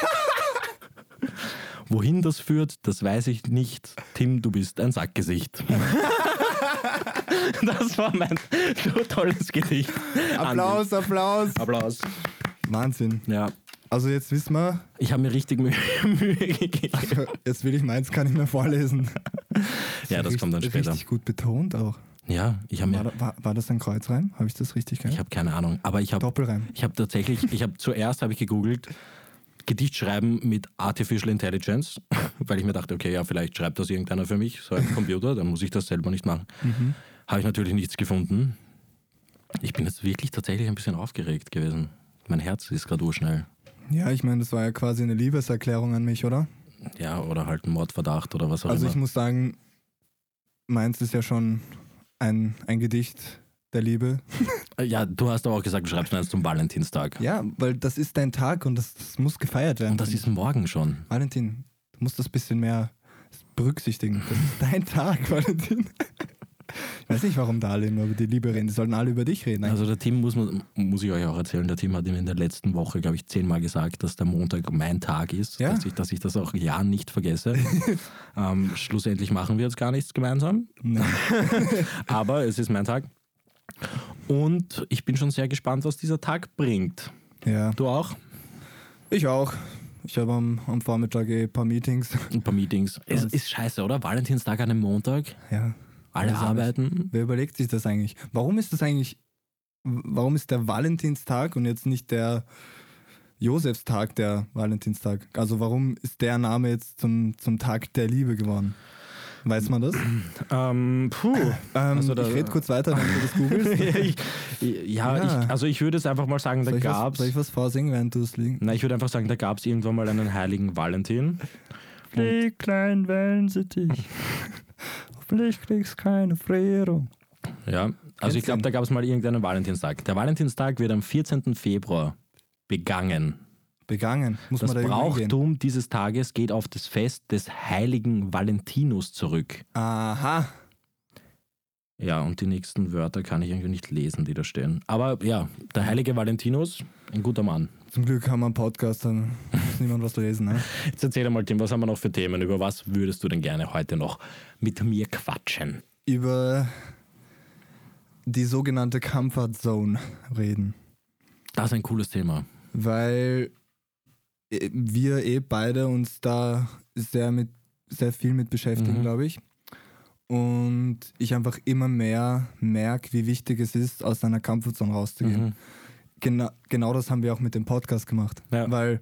Speaker 2: Wohin das führt, das weiß ich nicht. Tim, du bist ein Sackgesicht. *laughs* das war mein so tolles Gedicht.
Speaker 1: Applaus, Applaus.
Speaker 2: Applaus.
Speaker 1: Wahnsinn.
Speaker 2: Ja,
Speaker 1: Also jetzt wissen wir,
Speaker 2: ich habe mir richtig Mühe, *laughs* Mühe gegeben.
Speaker 1: jetzt will ich meins gar nicht mehr vorlesen. *laughs*
Speaker 2: Ja, das
Speaker 1: Richtig-
Speaker 2: kommt dann später.
Speaker 1: Richtig gut betont auch.
Speaker 2: Ja, ich habe
Speaker 1: War, war, war das ein Kreuzreim? Habe ich das richtig
Speaker 2: ich
Speaker 1: gehört?
Speaker 2: habe keine Ahnung, aber ich habe
Speaker 1: Doppelreim.
Speaker 2: Ich habe tatsächlich, ich habe zuerst habe ich gegoogelt, Gedicht schreiben mit Artificial Intelligence, *laughs* weil ich mir dachte, okay, ja, vielleicht schreibt das irgendeiner für mich, so ein Computer, dann muss ich das selber nicht machen.
Speaker 1: Mhm.
Speaker 2: Habe ich natürlich nichts gefunden. Ich bin jetzt wirklich tatsächlich ein bisschen aufgeregt gewesen. Mein Herz ist gerade urschnell.
Speaker 1: Ja, ich meine, das war ja quasi eine Liebeserklärung an mich, oder?
Speaker 2: Ja, oder halt ein Mordverdacht oder was auch
Speaker 1: Also ich
Speaker 2: immer.
Speaker 1: muss sagen, meins ist ja schon ein, ein Gedicht der Liebe.
Speaker 2: Ja, du hast aber auch gesagt, du schreibst mir eins zum Valentinstag.
Speaker 1: Ja, weil das ist dein Tag und das, das muss gefeiert werden.
Speaker 2: Und das ist morgen schon.
Speaker 1: Valentin, du musst das bisschen mehr berücksichtigen. Das ist dein Tag, *laughs* Valentin. Ich weiß nicht, warum da alle immer über die Liebe reden. Die sollten alle über dich reden.
Speaker 2: Also der Tim muss, man, muss ich euch auch erzählen, der Tim hat ihm in der letzten Woche, glaube ich, zehnmal gesagt, dass der Montag mein Tag ist,
Speaker 1: Ja.
Speaker 2: dass, ich, dass ich das auch ja nicht vergesse. *laughs* ähm, schlussendlich machen wir jetzt gar nichts gemeinsam,
Speaker 1: Nein. *laughs*
Speaker 2: aber es ist mein Tag. Und ich bin schon sehr gespannt, was dieser Tag bringt.
Speaker 1: Ja,
Speaker 2: Du auch?
Speaker 1: ich auch. Ich habe am, am Vormittag eh ein paar Meetings.
Speaker 2: Ein paar Meetings. Es ist scheiße, oder? Valentinstag an einem Montag,
Speaker 1: Ja.
Speaker 2: alle
Speaker 1: auch
Speaker 2: arbeiten.
Speaker 1: Wer überlegt sich das eigentlich? Warum ist das eigentlich, warum ist der Valentinstag und jetzt nicht der Josefstag der Valentinstag? Also warum ist der Name jetzt zum, zum Tag der Liebe geworden? Weiß man das?
Speaker 2: Ähm, puh. *laughs*
Speaker 1: Ähm,
Speaker 2: Also da-
Speaker 1: ich rede kurz weiter, wenn du das googelst. *laughs*
Speaker 2: ja,
Speaker 1: Ja.
Speaker 2: Ich, also ich würde jetzt einfach mal sagen, da
Speaker 1: Soll was,
Speaker 2: gab's.
Speaker 1: soll ich was vorsingen, während du es liegen?
Speaker 2: Na, ich würde einfach sagen, da gab es irgendwann mal einen heiligen Valentin.
Speaker 1: Flieg, klein Wellensittich. Hoffentlich *laughs* kriegst keine Frierung.
Speaker 2: Ja, also ich glaube, da gab es mal irgendeinen Valentinstag. Der Valentinstag wird am 14. Februar begangen.
Speaker 1: Begangen. Muss
Speaker 2: Das
Speaker 1: man da?
Speaker 2: Brauchtum dieses Tages geht auf das Fest des heiligen Valentinus zurück.
Speaker 1: Aha.
Speaker 2: Ja, und die nächsten Wörter kann ich irgendwie nicht lesen, die da stehen. Aber ja, der heilige Valentinus, ein guter Mann.
Speaker 1: Zum Glück haben wir einen Podcast, dann ist niemand was lesen. Ne? *laughs*
Speaker 2: Jetzt erzähl mal, Tim, was haben wir noch für Themen? Über was würdest du denn gerne heute noch mit mir quatschen?
Speaker 1: Über die sogenannte Comfort Zone reden.
Speaker 2: Das ist ein cooles Thema.
Speaker 1: Weil wir eh beide uns da sehr mit sehr viel mit beschäftigen,
Speaker 2: Mhm.
Speaker 1: glaube ich. Und ich einfach immer mehr merke, wie wichtig es ist, aus seiner Comfortzone rauszugehen.
Speaker 2: Mhm.
Speaker 1: Genau, genau das haben wir auch mit dem Podcast gemacht.
Speaker 2: Ja.
Speaker 1: Weil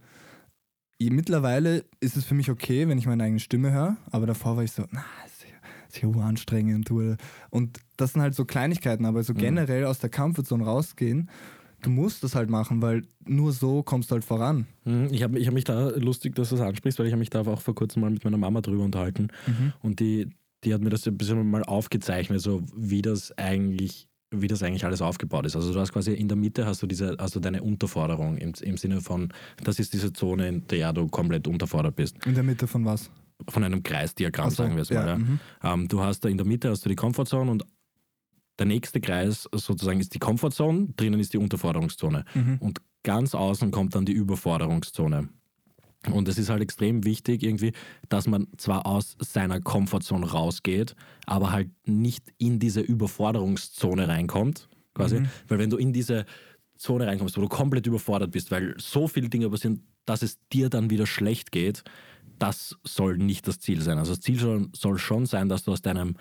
Speaker 1: mittlerweile ist es für mich okay, wenn ich meine eigene Stimme höre, aber davor war ich so, na, ist ja, ist ja uranstrengend. du." Und das sind halt so Kleinigkeiten, aber so
Speaker 2: Mhm.
Speaker 1: generell aus der Comfortzone rausgehen, du musst das halt machen, weil nur so kommst du halt voran.
Speaker 2: Mhm. Ich habe ich hab mich da lustig, dass du das ansprichst, weil ich habe mich da auch vor kurzem mal mit meiner Mama drüber unterhalten. Und die, die hat mir das ein bisschen mal aufgezeichnet, so wie das eigentlich wie das eigentlich alles aufgebaut ist. Also du hast quasi in der Mitte hast du diese, hast du deine Unterforderung im, im Sinne von, das ist diese Zone, in der du komplett unterfordert bist.
Speaker 1: In der Mitte von was?
Speaker 2: Von einem Kreisdiagramm,
Speaker 1: so,
Speaker 2: sagen wir es mal. Ja.
Speaker 1: mhm.
Speaker 2: Ähm, du hast da in der Mitte hast du die Comfortzone und der nächste Kreis sozusagen ist die Comfortzone, drinnen ist die Unterforderungszone.
Speaker 1: Mhm.
Speaker 2: Und ganz außen kommt dann die Überforderungszone. Und es ist halt extrem wichtig irgendwie, dass man zwar aus seiner Comfortzone rausgeht, aber halt nicht in diese Überforderungszone reinkommt, quasi.
Speaker 1: Mhm.
Speaker 2: Weil wenn du in diese Zone reinkommst, wo du komplett überfordert bist, weil so viele Dinge passieren, dass es dir dann wieder schlecht geht, das soll nicht das Ziel sein. Also das Ziel soll, soll schon sein, dass du aus deinem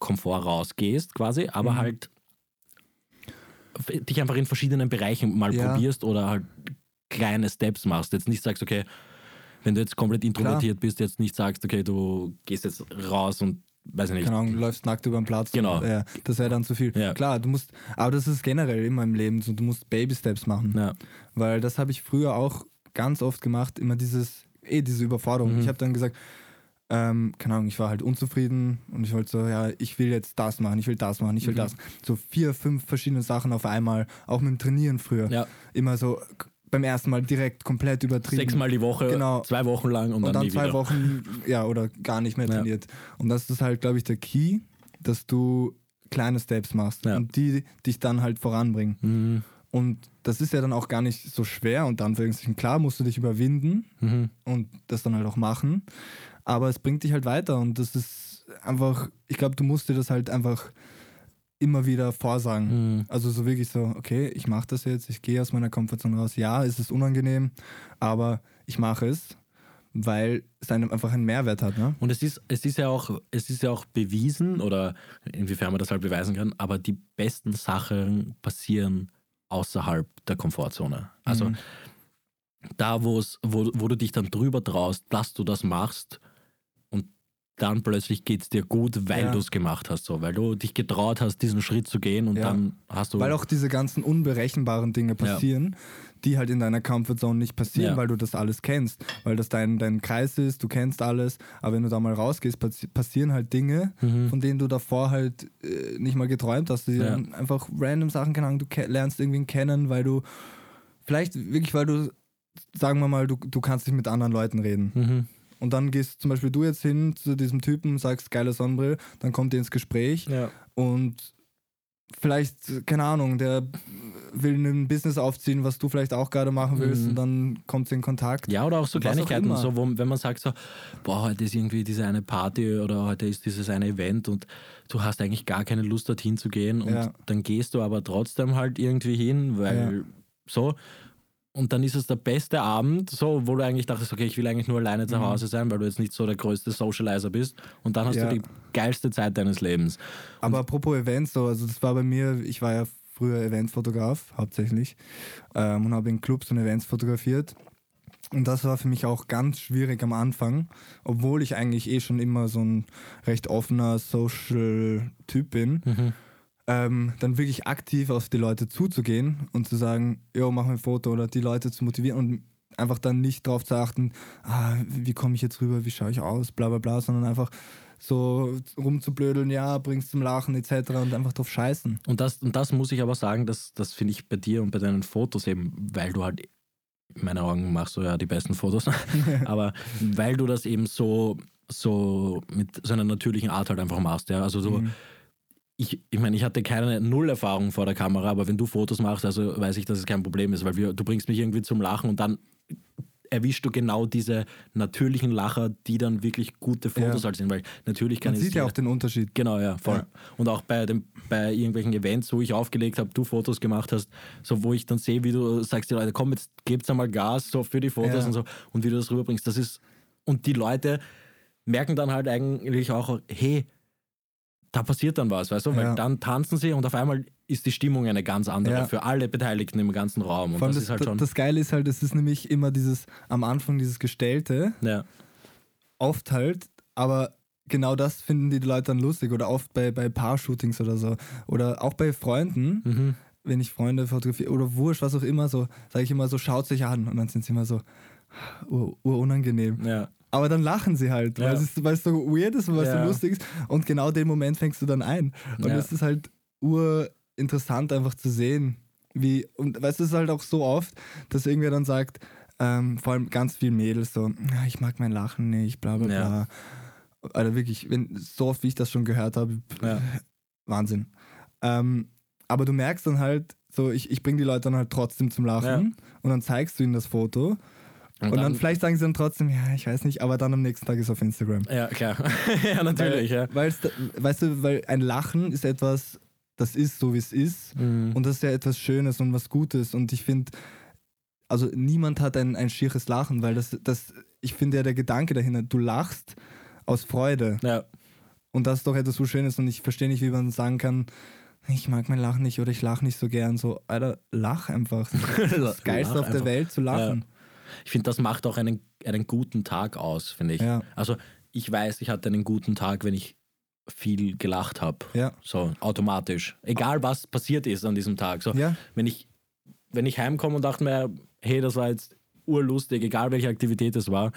Speaker 2: Komfort rausgehst, quasi, aber
Speaker 1: Mhm.
Speaker 2: halt dich einfach in verschiedenen Bereichen mal
Speaker 1: Ja.
Speaker 2: probierst oder halt kleine Steps machst. Jetzt nicht sagst, okay, wenn du jetzt komplett introvertiert bist, jetzt nicht sagst, okay, du gehst jetzt raus und weiß ich nicht.
Speaker 1: Keine Ahnung, du läufst nackt über den Platz.
Speaker 2: Genau.
Speaker 1: Ja, das wäre dann zu viel.
Speaker 2: Ja.
Speaker 1: Klar, du musst, aber das ist generell immer im Leben so, du musst Baby-Steps machen.
Speaker 2: Ja.
Speaker 1: Weil das habe ich früher auch ganz oft gemacht, immer dieses, eh, diese Überforderung.
Speaker 2: Mhm.
Speaker 1: Ich habe dann gesagt, ähm, keine Ahnung, ich war halt unzufrieden und ich wollte so, ja, ich will jetzt das machen, ich will das machen, ich will
Speaker 2: Mhm.
Speaker 1: das. So vier, fünf verschiedene Sachen auf einmal, auch mit dem Trainieren früher.
Speaker 2: ja.
Speaker 1: Immer so beim ersten Mal direkt komplett übertrieben.
Speaker 2: Sechsmal die Woche,
Speaker 1: Genau.
Speaker 2: zwei Wochen lang und,
Speaker 1: und
Speaker 2: dann,
Speaker 1: dann zwei
Speaker 2: wieder.
Speaker 1: Wochen, ja, oder gar nicht mehr
Speaker 2: Ja.
Speaker 1: trainiert. Und das ist halt, glaube ich, der Key, dass du kleine Steps machst
Speaker 2: Ja.
Speaker 1: und die dich dann halt voranbringen.
Speaker 2: Mhm.
Speaker 1: Und das ist ja dann auch gar nicht so schwer und dann klar musst du dich überwinden
Speaker 2: Mhm.
Speaker 1: und das dann halt auch machen. Aber es bringt dich halt weiter und das ist einfach, ich glaube, du musst dir das halt einfach immer wieder vorsagen.
Speaker 2: Mhm.
Speaker 1: Also so wirklich so, okay, ich mache das jetzt, ich gehe aus meiner Komfortzone raus. Ja, es ist unangenehm, aber ich mache es, weil es einem einfach einen Mehrwert hat. Ne?
Speaker 2: Und es ist, es ist ja auch, es ist ja auch bewiesen, oder inwiefern man das halt beweisen kann, aber die besten Sachen passieren außerhalb der Komfortzone. Also
Speaker 1: Mhm.
Speaker 2: da, wo es, wo, wo du dich dann drüber traust, dass du das machst dann plötzlich geht es dir gut, weil
Speaker 1: Ja.
Speaker 2: du es gemacht hast, so, weil du dich getraut hast, diesen Schritt zu gehen und
Speaker 1: Ja.
Speaker 2: dann hast du.
Speaker 1: Weil auch diese ganzen unberechenbaren Dinge passieren, die halt in deiner Comfortzone nicht passieren,
Speaker 2: Ja.
Speaker 1: weil du das alles kennst. Weil das dein, dein Kreis ist, du kennst alles, aber wenn du da mal rausgehst, passi passieren halt Dinge,
Speaker 2: Mhm.
Speaker 1: von denen du davor halt äh, nicht mal geträumt hast. Die
Speaker 2: Ja.
Speaker 1: einfach random Sachen, keine Ahnung, du lernst irgendwen kennen, weil du, vielleicht wirklich, weil du, sagen wir mal, du, du kannst nicht mit anderen Leuten reden.
Speaker 2: Mhm.
Speaker 1: Und dann gehst zum Beispiel du jetzt hin zu diesem Typen, sagst geile Sonnenbrille, dann kommt ihr ins Gespräch
Speaker 2: Ja.
Speaker 1: und vielleicht, keine Ahnung, der will ein Business aufziehen, was du vielleicht auch gerade machen willst
Speaker 2: Mhm.
Speaker 1: und dann kommt sie in Kontakt.
Speaker 2: Ja, oder auch so
Speaker 1: auch
Speaker 2: Kleinigkeiten,
Speaker 1: immer.
Speaker 2: so, wo, wenn man sagt so, boah, heute ist irgendwie diese eine Party oder heute ist dieses eine Event und du hast eigentlich gar keine Lust dorthin zu gehen und
Speaker 1: Ja.
Speaker 2: dann gehst du aber trotzdem halt irgendwie hin, weil so und dann ist es der beste Abend, so, wo du eigentlich dachtest, okay, ich will eigentlich nur alleine zu
Speaker 1: Mhm.
Speaker 2: Hause sein, weil du jetzt nicht so der größte Socializer bist und dann hast
Speaker 1: Ja.
Speaker 2: du die geilste Zeit deines Lebens.
Speaker 1: Aber apropos Events, so, also das war bei mir, ich war ja früher Eventfotograf hauptsächlich ähm, und habe in Clubs und Events fotografiert. Und das war für mich auch ganz schwierig am Anfang, obwohl ich eigentlich eh schon immer so ein recht offener Social-Typ bin.
Speaker 2: Mhm.
Speaker 1: Ähm, dann wirklich aktiv auf die Leute zuzugehen und zu sagen, jo, mach mir ein Foto oder die Leute zu motivieren und einfach dann nicht darauf zu achten, ah, wie komme ich jetzt rüber, wie schaue ich aus, bla bla bla, sondern einfach so rumzublödeln, ja, bringst zum Lachen etc. und einfach drauf scheißen.
Speaker 2: Und das, und das muss ich aber sagen, das, das finde ich bei dir und bei deinen Fotos eben, weil du halt, in meinen Augen machst du ja die besten Fotos, *laughs* aber weil du das eben so, so mit so einer natürlichen Art halt einfach machst. Ja? Also so,
Speaker 1: Mhm.
Speaker 2: Ich, ich meine, ich hatte keine Null-Erfahrung vor der Kamera, aber wenn du Fotos machst, also weiß ich, dass es kein Problem ist, weil wir, du bringst mich irgendwie zum Lachen und dann erwischst du genau diese natürlichen Lacher, die dann wirklich gute Fotos
Speaker 1: Ja.
Speaker 2: halt sind, weil natürlich kann
Speaker 1: Man sieht ja auch den Unterschied.
Speaker 2: Genau, ja, voll.
Speaker 1: Ja.
Speaker 2: Und auch bei, dem, bei irgendwelchen Events, wo ich aufgelegt habe, du Fotos gemacht hast, so wo ich dann sehe, wie du sagst, die Leute, komm, jetzt gebt's einmal Gas so für die Fotos
Speaker 1: Ja.
Speaker 2: und so und wie du das rüberbringst. Das ist, und die Leute merken dann halt eigentlich auch, hey, da passiert dann was, weißt du? Weil
Speaker 1: Ja.
Speaker 2: dann tanzen sie und auf einmal ist die Stimmung eine ganz andere
Speaker 1: Ja.
Speaker 2: für alle Beteiligten im ganzen Raum. Und das,
Speaker 1: das,
Speaker 2: ist halt schon.
Speaker 1: das Geile ist halt, es ist nämlich immer dieses, am Anfang dieses Gestellte,
Speaker 2: ja.
Speaker 1: oft halt, aber genau das finden die Leute dann lustig oder oft bei, bei Paar-Shootings oder so. Oder auch bei Freunden,
Speaker 2: Mhm.
Speaker 1: wenn ich Freunde fotografiere oder wurscht, was auch immer, so, sage ich immer so, schaut sich an und dann sind sie immer so, ur, unangenehm.
Speaker 2: ja.
Speaker 1: Aber dann lachen sie halt,
Speaker 2: Ja.
Speaker 1: weil, es, weil es so weird ist und weil es
Speaker 2: Ja.
Speaker 1: so lustig ist. Und genau den Moment fängst du dann ein. Und
Speaker 2: Ja.
Speaker 1: es ist halt urinteressant einfach zu sehen, wie, und weißt du, es ist halt auch so oft, dass irgendwer dann sagt, ähm, vor allem ganz viel Mädels so, "Ja, ich mag mein Lachen nicht, bla bla bla.
Speaker 2: Ja.
Speaker 1: Also wirklich, wenn, so oft wie ich das schon gehört habe. Wahnsinn. Ähm, aber du merkst dann halt, so ich, ich bringe die Leute dann halt trotzdem zum Lachen und dann zeigst du ihnen das Foto und, dann, vielleicht sagen sie dann trotzdem, ja, ich weiß nicht, aber dann am nächsten Tag ist es auf Instagram.
Speaker 2: Ja, klar. *laughs* ja, natürlich, ja.
Speaker 1: Weil, weil's da, weißt du, weil ein Lachen ist etwas, das ist so, wie es ist.
Speaker 2: Mhm.
Speaker 1: Und das ist ja etwas Schönes und was Gutes. Und ich finde, also niemand hat ein, ein schieres Lachen, weil das, das, ich finde ja der Gedanke dahinter, du lachst aus Freude.
Speaker 2: ja.
Speaker 1: Und das ist doch etwas so Schönes. Und ich verstehe nicht, wie man sagen kann, ich mag mein Lachen nicht oder ich lache nicht so gern. So, Alter, lach einfach. Das ist das *laughs* Geilste
Speaker 2: Lach
Speaker 1: auf der
Speaker 2: einfach.
Speaker 1: Welt zu lachen.
Speaker 2: Ich finde, das macht auch einen, einen guten Tag aus, finde ich.
Speaker 1: Ja.
Speaker 2: Also ich weiß, ich hatte einen guten Tag, wenn ich viel gelacht habe.
Speaker 1: Ja.
Speaker 2: So automatisch. Egal was passiert ist an diesem Tag. So,
Speaker 1: Ja.
Speaker 2: wenn, ich, wenn ich heimkomme und dachte mir, hey, das war jetzt urlustig, egal welche Aktivität es war.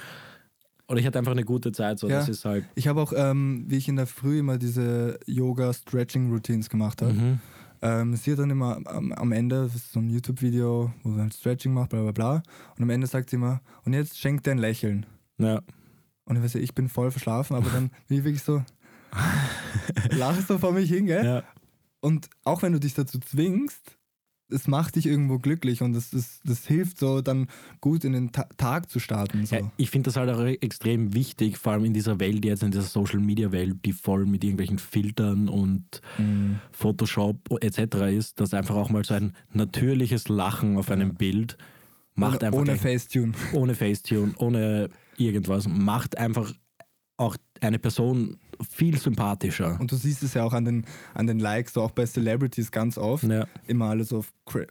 Speaker 2: Oder ich hatte einfach eine gute Zeit. So,
Speaker 1: Ja.
Speaker 2: Das ist halt.
Speaker 1: Ich habe auch, ähm, wie ich in der Früh immer diese Yoga-Stretching-Routines gemacht habe,
Speaker 2: Mhm.
Speaker 1: Ähm, sie hat dann immer am, am Ende, das ist so ein YouTube-Video, wo sie halt Stretching macht, bla bla bla. Und am Ende sagt sie immer, und jetzt schenkt dir ein Lächeln.
Speaker 2: Ja.
Speaker 1: Und ich weiß ja, ich bin voll verschlafen, aber dann bin ich wirklich so, *laughs* lache so vor mich hin, gell?
Speaker 2: ja.
Speaker 1: Und auch wenn du dich dazu zwingst, es macht dich irgendwo glücklich und das, das, das hilft so dann gut in den Ta Tag zu starten. So.
Speaker 2: Ja, ich finde das halt auch extrem wichtig, vor allem in dieser Welt jetzt, in dieser Social Media Welt, die voll mit irgendwelchen Filtern und
Speaker 1: Mhm.
Speaker 2: Photoshop etc. ist, dass einfach auch mal so ein natürliches Lachen auf einem Bild macht
Speaker 1: ohne,
Speaker 2: einfach
Speaker 1: ohne Facetune. *laughs*
Speaker 2: ohne Facetune, ohne irgendwas, macht einfach auch eine Person viel sympathischer.
Speaker 1: Und du siehst es ja auch an den, an den Likes, so auch bei Celebrities ganz oft.
Speaker 2: Ja,
Speaker 1: Immer alle so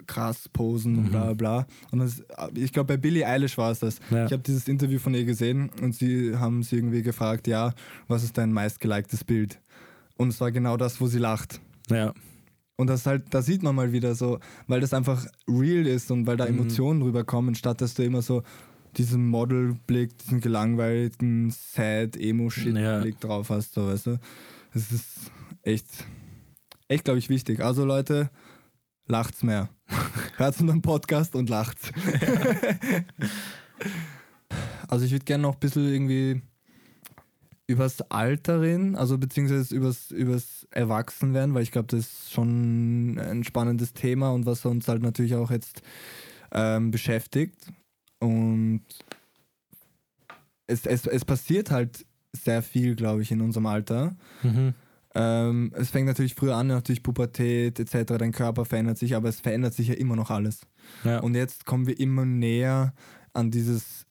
Speaker 1: krass posen und bla bla bla. Und das, ich glaube, bei Billie Eilish war es das.
Speaker 2: Ja.
Speaker 1: Ich habe dieses Interview von ihr gesehen und sie haben sie irgendwie gefragt, ja, was ist dein meistgeliktes Bild? Und es war genau das, wo sie lacht.
Speaker 2: ja,
Speaker 1: Und das halt, da sieht man mal wieder so, weil das einfach real ist und weil da
Speaker 2: Mhm.
Speaker 1: Emotionen rüberkommen, statt dass du immer so diesen Modelblick, diesen gelangweilten, sad, Emo-Shit-Blick drauf hast, so, weißt du. Das ist echt, echt, glaube ich, wichtig. Also Leute, lacht's mehr. *laughs* Hört unseren Podcast und lacht's. also ich würde gerne noch ein bisschen irgendwie übers Alter reden, also beziehungsweise übers, übers Erwachsenwerden, weil ich glaube, das ist schon ein spannendes Thema und was uns halt natürlich auch jetzt ähm, beschäftigt. Und es, es, es passiert halt sehr viel, glaube ich, in unserem Alter.
Speaker 2: mhm.
Speaker 1: Ähm, es fängt natürlich früher an, natürlich Pubertät etc., dein Körper verändert sich, aber es verändert sich ja immer noch alles.
Speaker 2: ja.
Speaker 1: Und jetzt kommen wir immer näher an dieses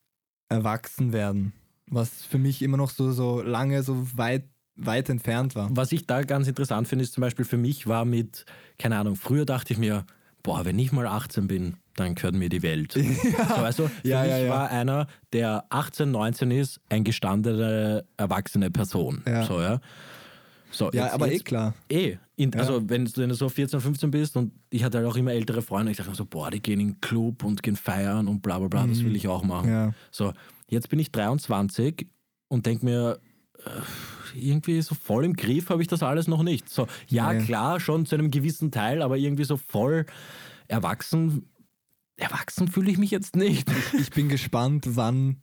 Speaker 1: Erwachsenwerden, was für mich immer noch so, so lange, so weit, weit entfernt war.
Speaker 2: Was ich da ganz interessant finde, ist zum Beispiel für mich war mit, keine Ahnung, früher dachte ich mir, boah, wenn ich mal 18 bin, dann gehört mir die Welt. *laughs* So, weißt du, für
Speaker 1: Ja,
Speaker 2: mich
Speaker 1: ja, ja.
Speaker 2: war einer, der 18, 19 ist, ein gestandene, erwachsene Person.
Speaker 1: Ja.
Speaker 2: So, ja. So,
Speaker 1: Ja,
Speaker 2: jetzt-
Speaker 1: aber eh
Speaker 2: jetzt,
Speaker 1: klar.
Speaker 2: Eh. In,
Speaker 1: Ja.
Speaker 2: Also, wenn, du- wenn du so 14, 15 bist und ich hatte halt auch immer ältere Freunde, ich dachte mir so, boah, die gehen in den Club und gehen feiern und bla bla bla, das will ich auch machen.
Speaker 1: Mhm. Ja.
Speaker 2: So, jetzt bin ich 23 und denke mir, irgendwie so voll im Griff habe ich das alles noch nicht. So, ja,
Speaker 1: Nee.
Speaker 2: klar, schon zu einem gewissen Teil, aber irgendwie so voll erwachsen. Erwachsen fühle ich mich jetzt nicht.
Speaker 1: Ich bin gespannt, wann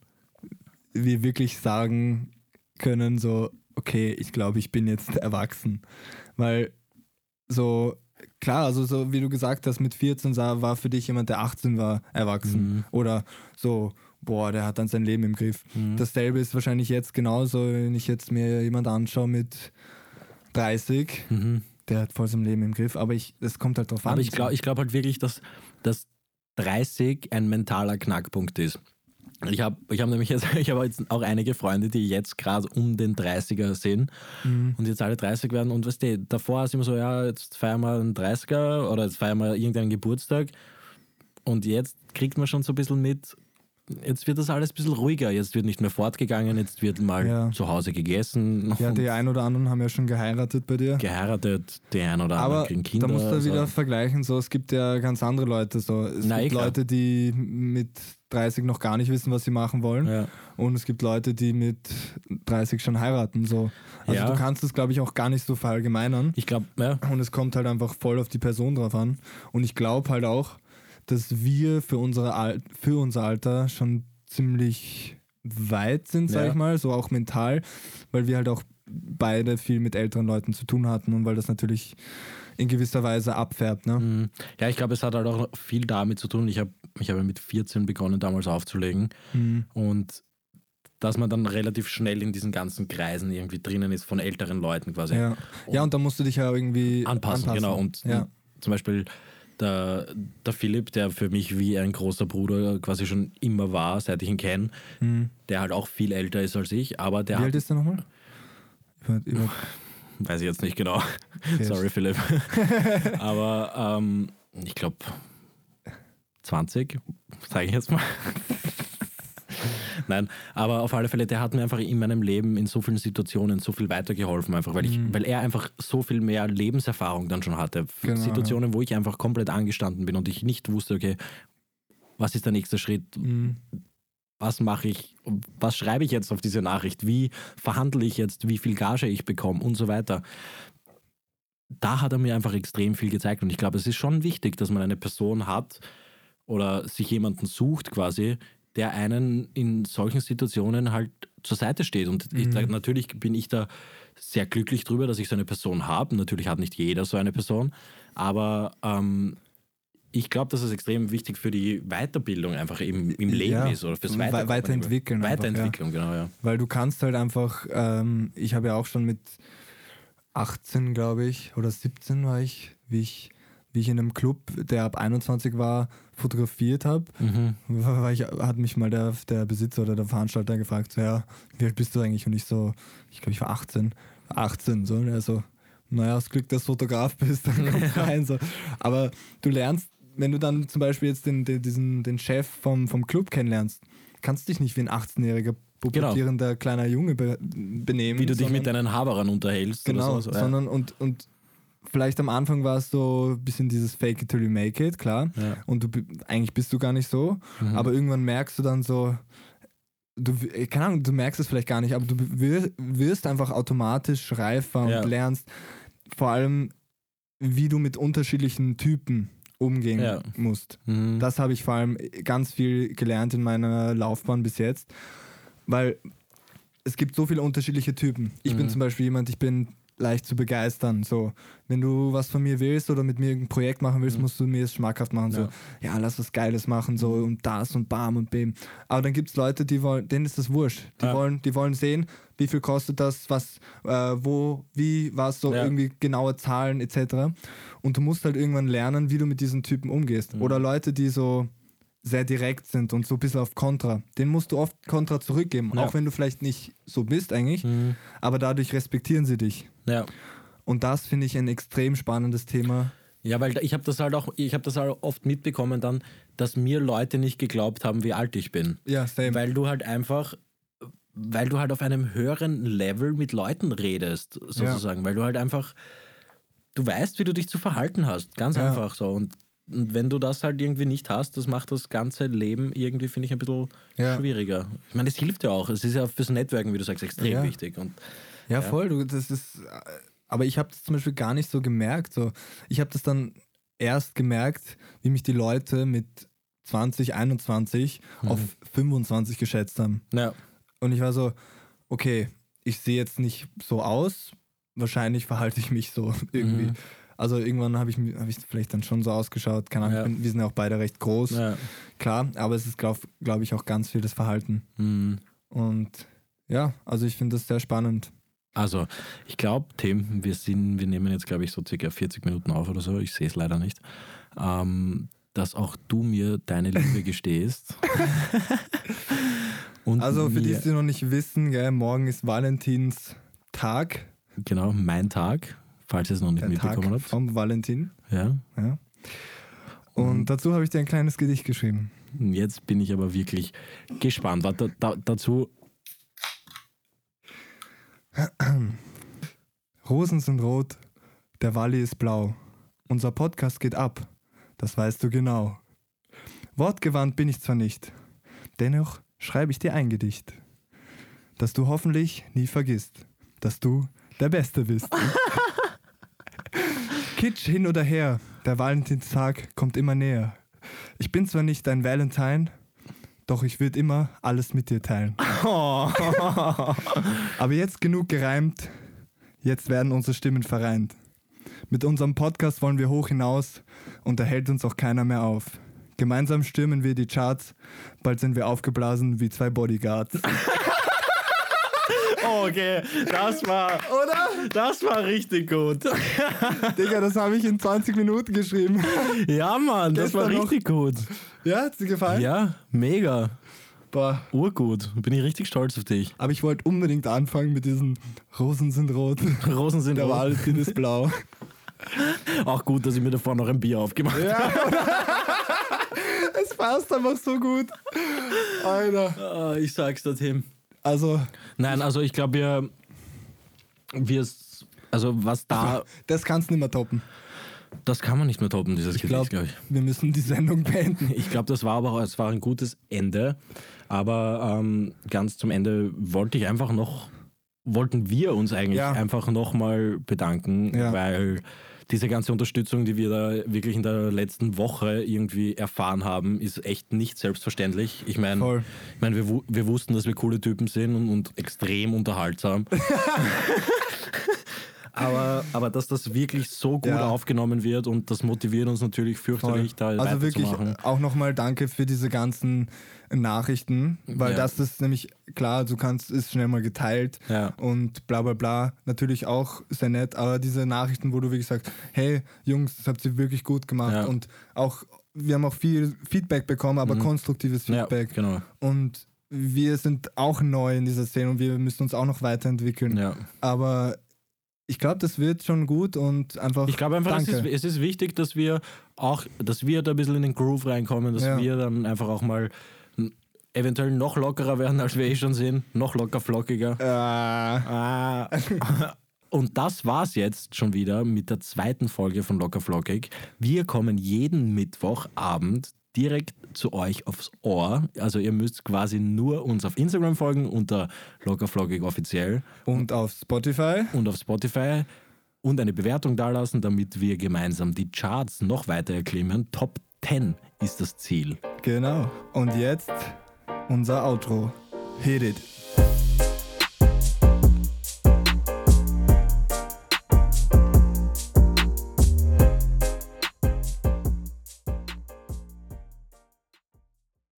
Speaker 1: wir wirklich sagen können, so, okay, ich glaube, ich bin jetzt erwachsen. Weil so, klar, also so wie du gesagt hast, mit 14 sah, war für dich jemand, der 18 war, erwachsen.
Speaker 2: Mhm.
Speaker 1: Oder so boah, der hat dann sein Leben im Griff.
Speaker 2: Mhm.
Speaker 1: Dasselbe ist wahrscheinlich jetzt genauso, wenn ich jetzt mir jemand anschaue mit 30,
Speaker 2: Mhm.
Speaker 1: der hat voll sein Leben im Griff, aber ich, das kommt halt drauf an.
Speaker 2: Aber ich glaube ich glaub halt wirklich, dass, dass 30 ein mentaler Knackpunkt ist. Ich habe ich hab nämlich jetzt, *laughs* ich habe jetzt auch einige Freunde, die jetzt gerade um den 30er sind
Speaker 1: Mhm.
Speaker 2: und jetzt alle 30 werden und weißt du, davor ist immer so, ja, jetzt feiern wir einen 30er oder jetzt feiern wir irgendeinen Geburtstag und jetzt kriegt man schon so ein bisschen mit, jetzt wird das alles ein bisschen ruhiger, jetzt wird nicht mehr fortgegangen, jetzt wird mal
Speaker 1: Ja.
Speaker 2: zu Hause gegessen
Speaker 1: Ja, die ein oder anderen haben ja schon geheiratet bei dir.
Speaker 2: geheiratet, die ein oder anderen
Speaker 1: Aber
Speaker 2: kriegen Kinder.
Speaker 1: da musst du
Speaker 2: also-
Speaker 1: wieder vergleichen, so es gibt ja ganz andere Leute. So. Es
Speaker 2: Na, eh
Speaker 1: gibt. Leute, die mit 30 noch gar nicht wissen, was sie machen wollen.
Speaker 2: ja.
Speaker 1: Und es gibt Leute, die mit 30 schon heiraten. So. Also
Speaker 2: Ja.
Speaker 1: du kannst es, glaube ich, auch gar nicht so verallgemeinern.
Speaker 2: Ich glaube, ja,
Speaker 1: Und es kommt halt einfach voll auf die Person drauf an. Und ich glaube halt auch, dass wir für, unsere Al für unser Alter schon ziemlich weit sind, sag
Speaker 2: Ja.
Speaker 1: ich mal, so auch mental, weil wir halt auch beide viel mit älteren Leuten zu tun hatten und weil das natürlich in gewisser Weise abfärbt. Ne?
Speaker 2: Mhm. Ja, ich glaube, es hat halt auch viel damit zu tun. Ich habe ich hab mit 14 begonnen, damals aufzulegen.
Speaker 1: Mhm.
Speaker 2: Und dass man dann relativ schnell in diesen ganzen Kreisen irgendwie drinnen ist von älteren Leuten quasi.
Speaker 1: Ja. ja, und da musst du dich ja irgendwie
Speaker 2: Anpassen, genau. Und
Speaker 1: ja.
Speaker 2: zum Beispiel der, der Philipp, der für mich wie ein großer Bruder quasi schon immer war, seit ich ihn kenne,
Speaker 1: Mhm.
Speaker 2: der halt auch viel älter ist als ich, aber der
Speaker 1: Wie alt ist der nochmal?
Speaker 2: Weiß ich jetzt nicht genau,
Speaker 1: okay.
Speaker 2: sorry Philipp, *laughs* aber ähm, ich glaube 20, sage ich jetzt mal. Nein, aber auf alle Fälle, der hat mir einfach in meinem Leben in so vielen Situationen so viel weitergeholfen, einfach weil, ich,
Speaker 1: Mhm.
Speaker 2: weil er einfach so viel mehr Lebenserfahrung dann schon hatte.
Speaker 1: Genau,
Speaker 2: Situationen, wo ich einfach komplett angestanden bin und ich nicht wusste, okay, was ist der nächste Schritt?
Speaker 1: Mhm.
Speaker 2: Was mache ich? Was schreibe ich jetzt auf diese Nachricht? Wie verhandle ich jetzt? Wie viel Gage ich bekomme und so weiter? Da hat er mir einfach extrem viel gezeigt und ich glaube, es ist schon wichtig, dass man eine Person hat oder sich jemanden sucht quasi, der einen in solchen Situationen halt zur Seite steht. Und ich,
Speaker 1: Mhm.
Speaker 2: da, natürlich bin ich da sehr glücklich drüber, dass ich so eine Person habe. Natürlich hat nicht jeder so eine Person, aber ähm, ich glaube, dass es extrem wichtig für die Weiterbildung einfach im, im Leben
Speaker 1: Ja.
Speaker 2: ist oder fürs
Speaker 1: We-
Speaker 2: Weiterkommen.
Speaker 1: Weiterentwickeln einfach,
Speaker 2: Weiterentwicklung, genau, ja.
Speaker 1: Weil du kannst halt einfach, ähm, ich habe ja auch schon mit 18, glaube ich, oder 17 war ich, wie ich, wie ich in einem Club, der ab 21 war, fotografiert habe.
Speaker 2: Mhm.
Speaker 1: Ich, hat mich mal der, der Besitzer oder der Veranstalter gefragt, so, ja, wie alt bist du eigentlich? Und ich so, ich glaube, ich war 18. 18, so. Und er so, naja, das Glück, dass du Fotograf bist, dann *laughs* komm rein. So. Aber du lernst, wenn du dann zum Beispiel jetzt den, den, diesen, den Chef vom, vom Club kennenlernst, kannst du dich nicht wie ein 18-jähriger pubertierender kleiner Junge be benehmen.
Speaker 2: Wie du dich mit deinen Haberern unterhältst.
Speaker 1: Genau,
Speaker 2: so. Ja.
Speaker 1: sondern und, und vielleicht am Anfang war es so ein bisschen dieses Fake it till you make it, klar.
Speaker 2: Ja.
Speaker 1: Und du eigentlich bist du gar nicht so,
Speaker 2: Mhm.
Speaker 1: aber irgendwann merkst du dann so, du, äh, keine Ahnung, du merkst es vielleicht gar nicht, aber du wir- wirst einfach automatisch reifer und
Speaker 2: Ja.
Speaker 1: lernst vor allem, wie du mit unterschiedlichen Typen umgehen
Speaker 2: Ja.
Speaker 1: musst.
Speaker 2: Mhm.
Speaker 1: Das habe ich vor allem ganz viel gelernt in meiner Laufbahn bis jetzt, weil es gibt so viele unterschiedliche Typen. Ich bin
Speaker 2: Mhm.
Speaker 1: zum Beispiel jemand, ich bin leicht zu begeistern. So, wenn du was von mir willst oder mit mir ein Projekt machen willst,
Speaker 2: Mhm.
Speaker 1: musst du mir es schmackhaft machen. So,
Speaker 2: Ja.
Speaker 1: ja, lass was Geiles machen, so und das und bam und bim. Aber dann gibt es Leute, die wollen, denen ist das wurscht. Die
Speaker 2: Ja.
Speaker 1: wollen, die wollen sehen, wie viel kostet das, was, äh, wo, wie, was, so
Speaker 2: Ja.
Speaker 1: irgendwie genaue Zahlen etc. Und du musst halt irgendwann lernen, wie du mit diesen Typen umgehst.
Speaker 2: Mhm.
Speaker 1: Oder Leute, die so sehr direkt sind und so ein bisschen auf Kontra. Den musst du oft Kontra zurückgeben,
Speaker 2: Ja.
Speaker 1: auch wenn du vielleicht nicht so bist eigentlich,
Speaker 2: Mhm.
Speaker 1: aber dadurch respektieren sie dich.
Speaker 2: Ja.
Speaker 1: Und das finde ich ein extrem spannendes Thema.
Speaker 2: Ja, weil ich habe das halt auch, ich habe das halt oft mitbekommen dann, dass mir Leute nicht geglaubt haben, wie alt ich bin.
Speaker 1: Ja, same.
Speaker 2: Weil du halt einfach, weil du halt auf einem höheren Level mit Leuten redest, sozusagen. Weil du halt einfach, du weißt, wie du dich zu verhalten hast. Ganz
Speaker 1: Ja.
Speaker 2: einfach so. Und, und wenn du das halt irgendwie nicht hast, das macht das ganze Leben irgendwie, finde ich, ein bisschen
Speaker 1: Ja.
Speaker 2: schwieriger. Ich meine, es hilft ja auch. Es ist ja fürs Networken, wie du sagst, extrem
Speaker 1: Ja.
Speaker 2: wichtig. Und
Speaker 1: Ja,
Speaker 2: Ja.
Speaker 1: voll. Du, das ist, aber ich habe das zum Beispiel gar nicht so gemerkt. So. Ich habe das dann erst gemerkt, wie mich die Leute mit 20, 21
Speaker 2: Mhm.
Speaker 1: auf 25 geschätzt haben.
Speaker 2: ja,
Speaker 1: Und ich war so, okay, ich sehe jetzt nicht so aus. Wahrscheinlich verhalte ich mich so *laughs* irgendwie.
Speaker 2: Mhm.
Speaker 1: Also irgendwann habe ich, hab ich vielleicht dann schon so ausgeschaut. Keine Ahnung,
Speaker 2: Ja.
Speaker 1: bin, wir sind ja auch beide recht groß,
Speaker 2: Ja.
Speaker 1: klar. Aber es ist, glaube glaub ich, auch ganz viel das Verhalten.
Speaker 2: Mhm.
Speaker 1: Und ja, also ich finde das sehr spannend.
Speaker 2: Also, ich glaube, Tim, wir sind, wir nehmen jetzt, glaube ich, so circa 40 Minuten auf oder so, ich sehe es leider nicht, ähm, dass auch du mir deine Liebe gestehst. *laughs*
Speaker 1: Also für die, die noch nicht wissen, gell, morgen ist Valentinstag,
Speaker 2: Genau, mein Tag, falls ihr es noch nicht
Speaker 1: der Tag
Speaker 2: mitbekommen habt.
Speaker 1: vom Valentin.
Speaker 2: Ja.
Speaker 1: Ja. Und dazu habe ich dir ein kleines Gedicht geschrieben.
Speaker 2: Jetzt bin ich aber wirklich gespannt. Warte, da, dazu,
Speaker 1: Rosen sind rot, der Walli ist blau. Unser Podcast geht ab, das weißt du genau. Wortgewandt bin ich zwar nicht, dennoch schreibe ich dir ein Gedicht, das du hoffentlich nie vergisst, dass du der Beste bist. *laughs* Kitsch hin oder her, der Valentinstag kommt immer näher. Ich bin zwar nicht dein Valentine, doch ich würde immer alles mit dir teilen. *laughs* Aber jetzt genug gereimt, jetzt werden unsere Stimmen vereint. Mit unserem Podcast wollen wir hoch hinaus und da hält uns auch keiner mehr auf. Gemeinsam stürmen wir die Charts, bald sind wir aufgeblasen wie zwei Bodyguards. *laughs*
Speaker 2: Okay, das war,
Speaker 1: Oder?
Speaker 2: das war richtig gut. *laughs*
Speaker 1: Digga, das habe ich in 20 Minuten geschrieben.
Speaker 2: Ja, Mann, das war
Speaker 1: Gestern noch-
Speaker 2: richtig gut.
Speaker 1: Ja, hat's dir gefallen?
Speaker 2: Ja, mega.
Speaker 1: Boah.
Speaker 2: Urgut. Bin ich richtig stolz auf dich.
Speaker 1: Aber ich wollte unbedingt anfangen mit diesen Rosen sind rot,
Speaker 2: Rosen sind
Speaker 1: der
Speaker 2: rot.
Speaker 1: Valentin ist blau.
Speaker 2: Auch gut, dass ich mir davor noch ein Bier aufgemacht habe.
Speaker 1: Ja. *laughs* es passt einfach so gut. Alter.
Speaker 2: Ah, ich sag's dir, Tim.
Speaker 1: Also,
Speaker 2: Nein, also ich glaube, wir, wir, also was da, *laughs*
Speaker 1: das kannst du nicht mehr toppen.
Speaker 2: das kann man nicht mehr toppen, dieses
Speaker 1: Ich
Speaker 2: Gedicht,
Speaker 1: glaube,
Speaker 2: ich.
Speaker 1: wir müssen die Sendung beenden.
Speaker 2: Ich glaube, das war aber auch, es war ein gutes Ende. Aber ähm, ganz zum Ende wollte ich einfach noch, wollten wir uns eigentlich
Speaker 1: Ja.
Speaker 2: einfach nochmal bedanken,
Speaker 1: Ja.
Speaker 2: weil diese ganze Unterstützung, die wir da wirklich in der letzten Woche irgendwie erfahren haben, ist echt nicht selbstverständlich. Ich meine, ich mein, wir, wir wussten, dass wir coole Typen sind und, und extrem unterhaltsam. *laughs* aber, aber dass das wirklich so gut
Speaker 1: Ja.
Speaker 2: aufgenommen wird und das motiviert uns natürlich fürchterlich, da
Speaker 1: also wirklich auch nochmal danke für diese ganzen Nachrichten, weil
Speaker 2: Ja.
Speaker 1: das ist nämlich klar, du kannst, ist schnell mal geteilt
Speaker 2: Ja.
Speaker 1: und bla bla bla, natürlich auch sehr nett, aber diese Nachrichten, wo du wirklich sagst, hey Jungs, das habt ihr wirklich gut gemacht
Speaker 2: Ja.
Speaker 1: und auch, wir haben auch viel Feedback bekommen, aber konstruktives
Speaker 2: Ja,
Speaker 1: Feedback
Speaker 2: genau.
Speaker 1: und wir sind auch neu in dieser Szene und wir müssen uns auch noch weiterentwickeln,
Speaker 2: Ja.
Speaker 1: aber ich glaube, das wird schon gut und einfach
Speaker 2: Ich glaube einfach, es ist, es ist wichtig, dass wir auch, dass wir da ein bisschen in den Groove reinkommen, dass
Speaker 1: Ja.
Speaker 2: wir dann einfach auch mal eventuell noch lockerer werden, als wir eh schon sind, noch locker flockiger.
Speaker 1: äh,
Speaker 2: Ah. Und das war's jetzt schon wieder mit der zweiten Folge von Locker Flockig. Wir kommen jeden Mittwochabend direkt zu euch aufs Ohr. Also ihr müsst quasi nur uns auf Instagram folgen unter Locker Flockig offiziell
Speaker 1: und auf Spotify.
Speaker 2: und auf Spotify und eine Bewertung dalassen, damit wir gemeinsam die Charts noch weiter erklimmen. Top 10 ist das Ziel.
Speaker 1: Genau. Und jetzt unser Outro. Hit it.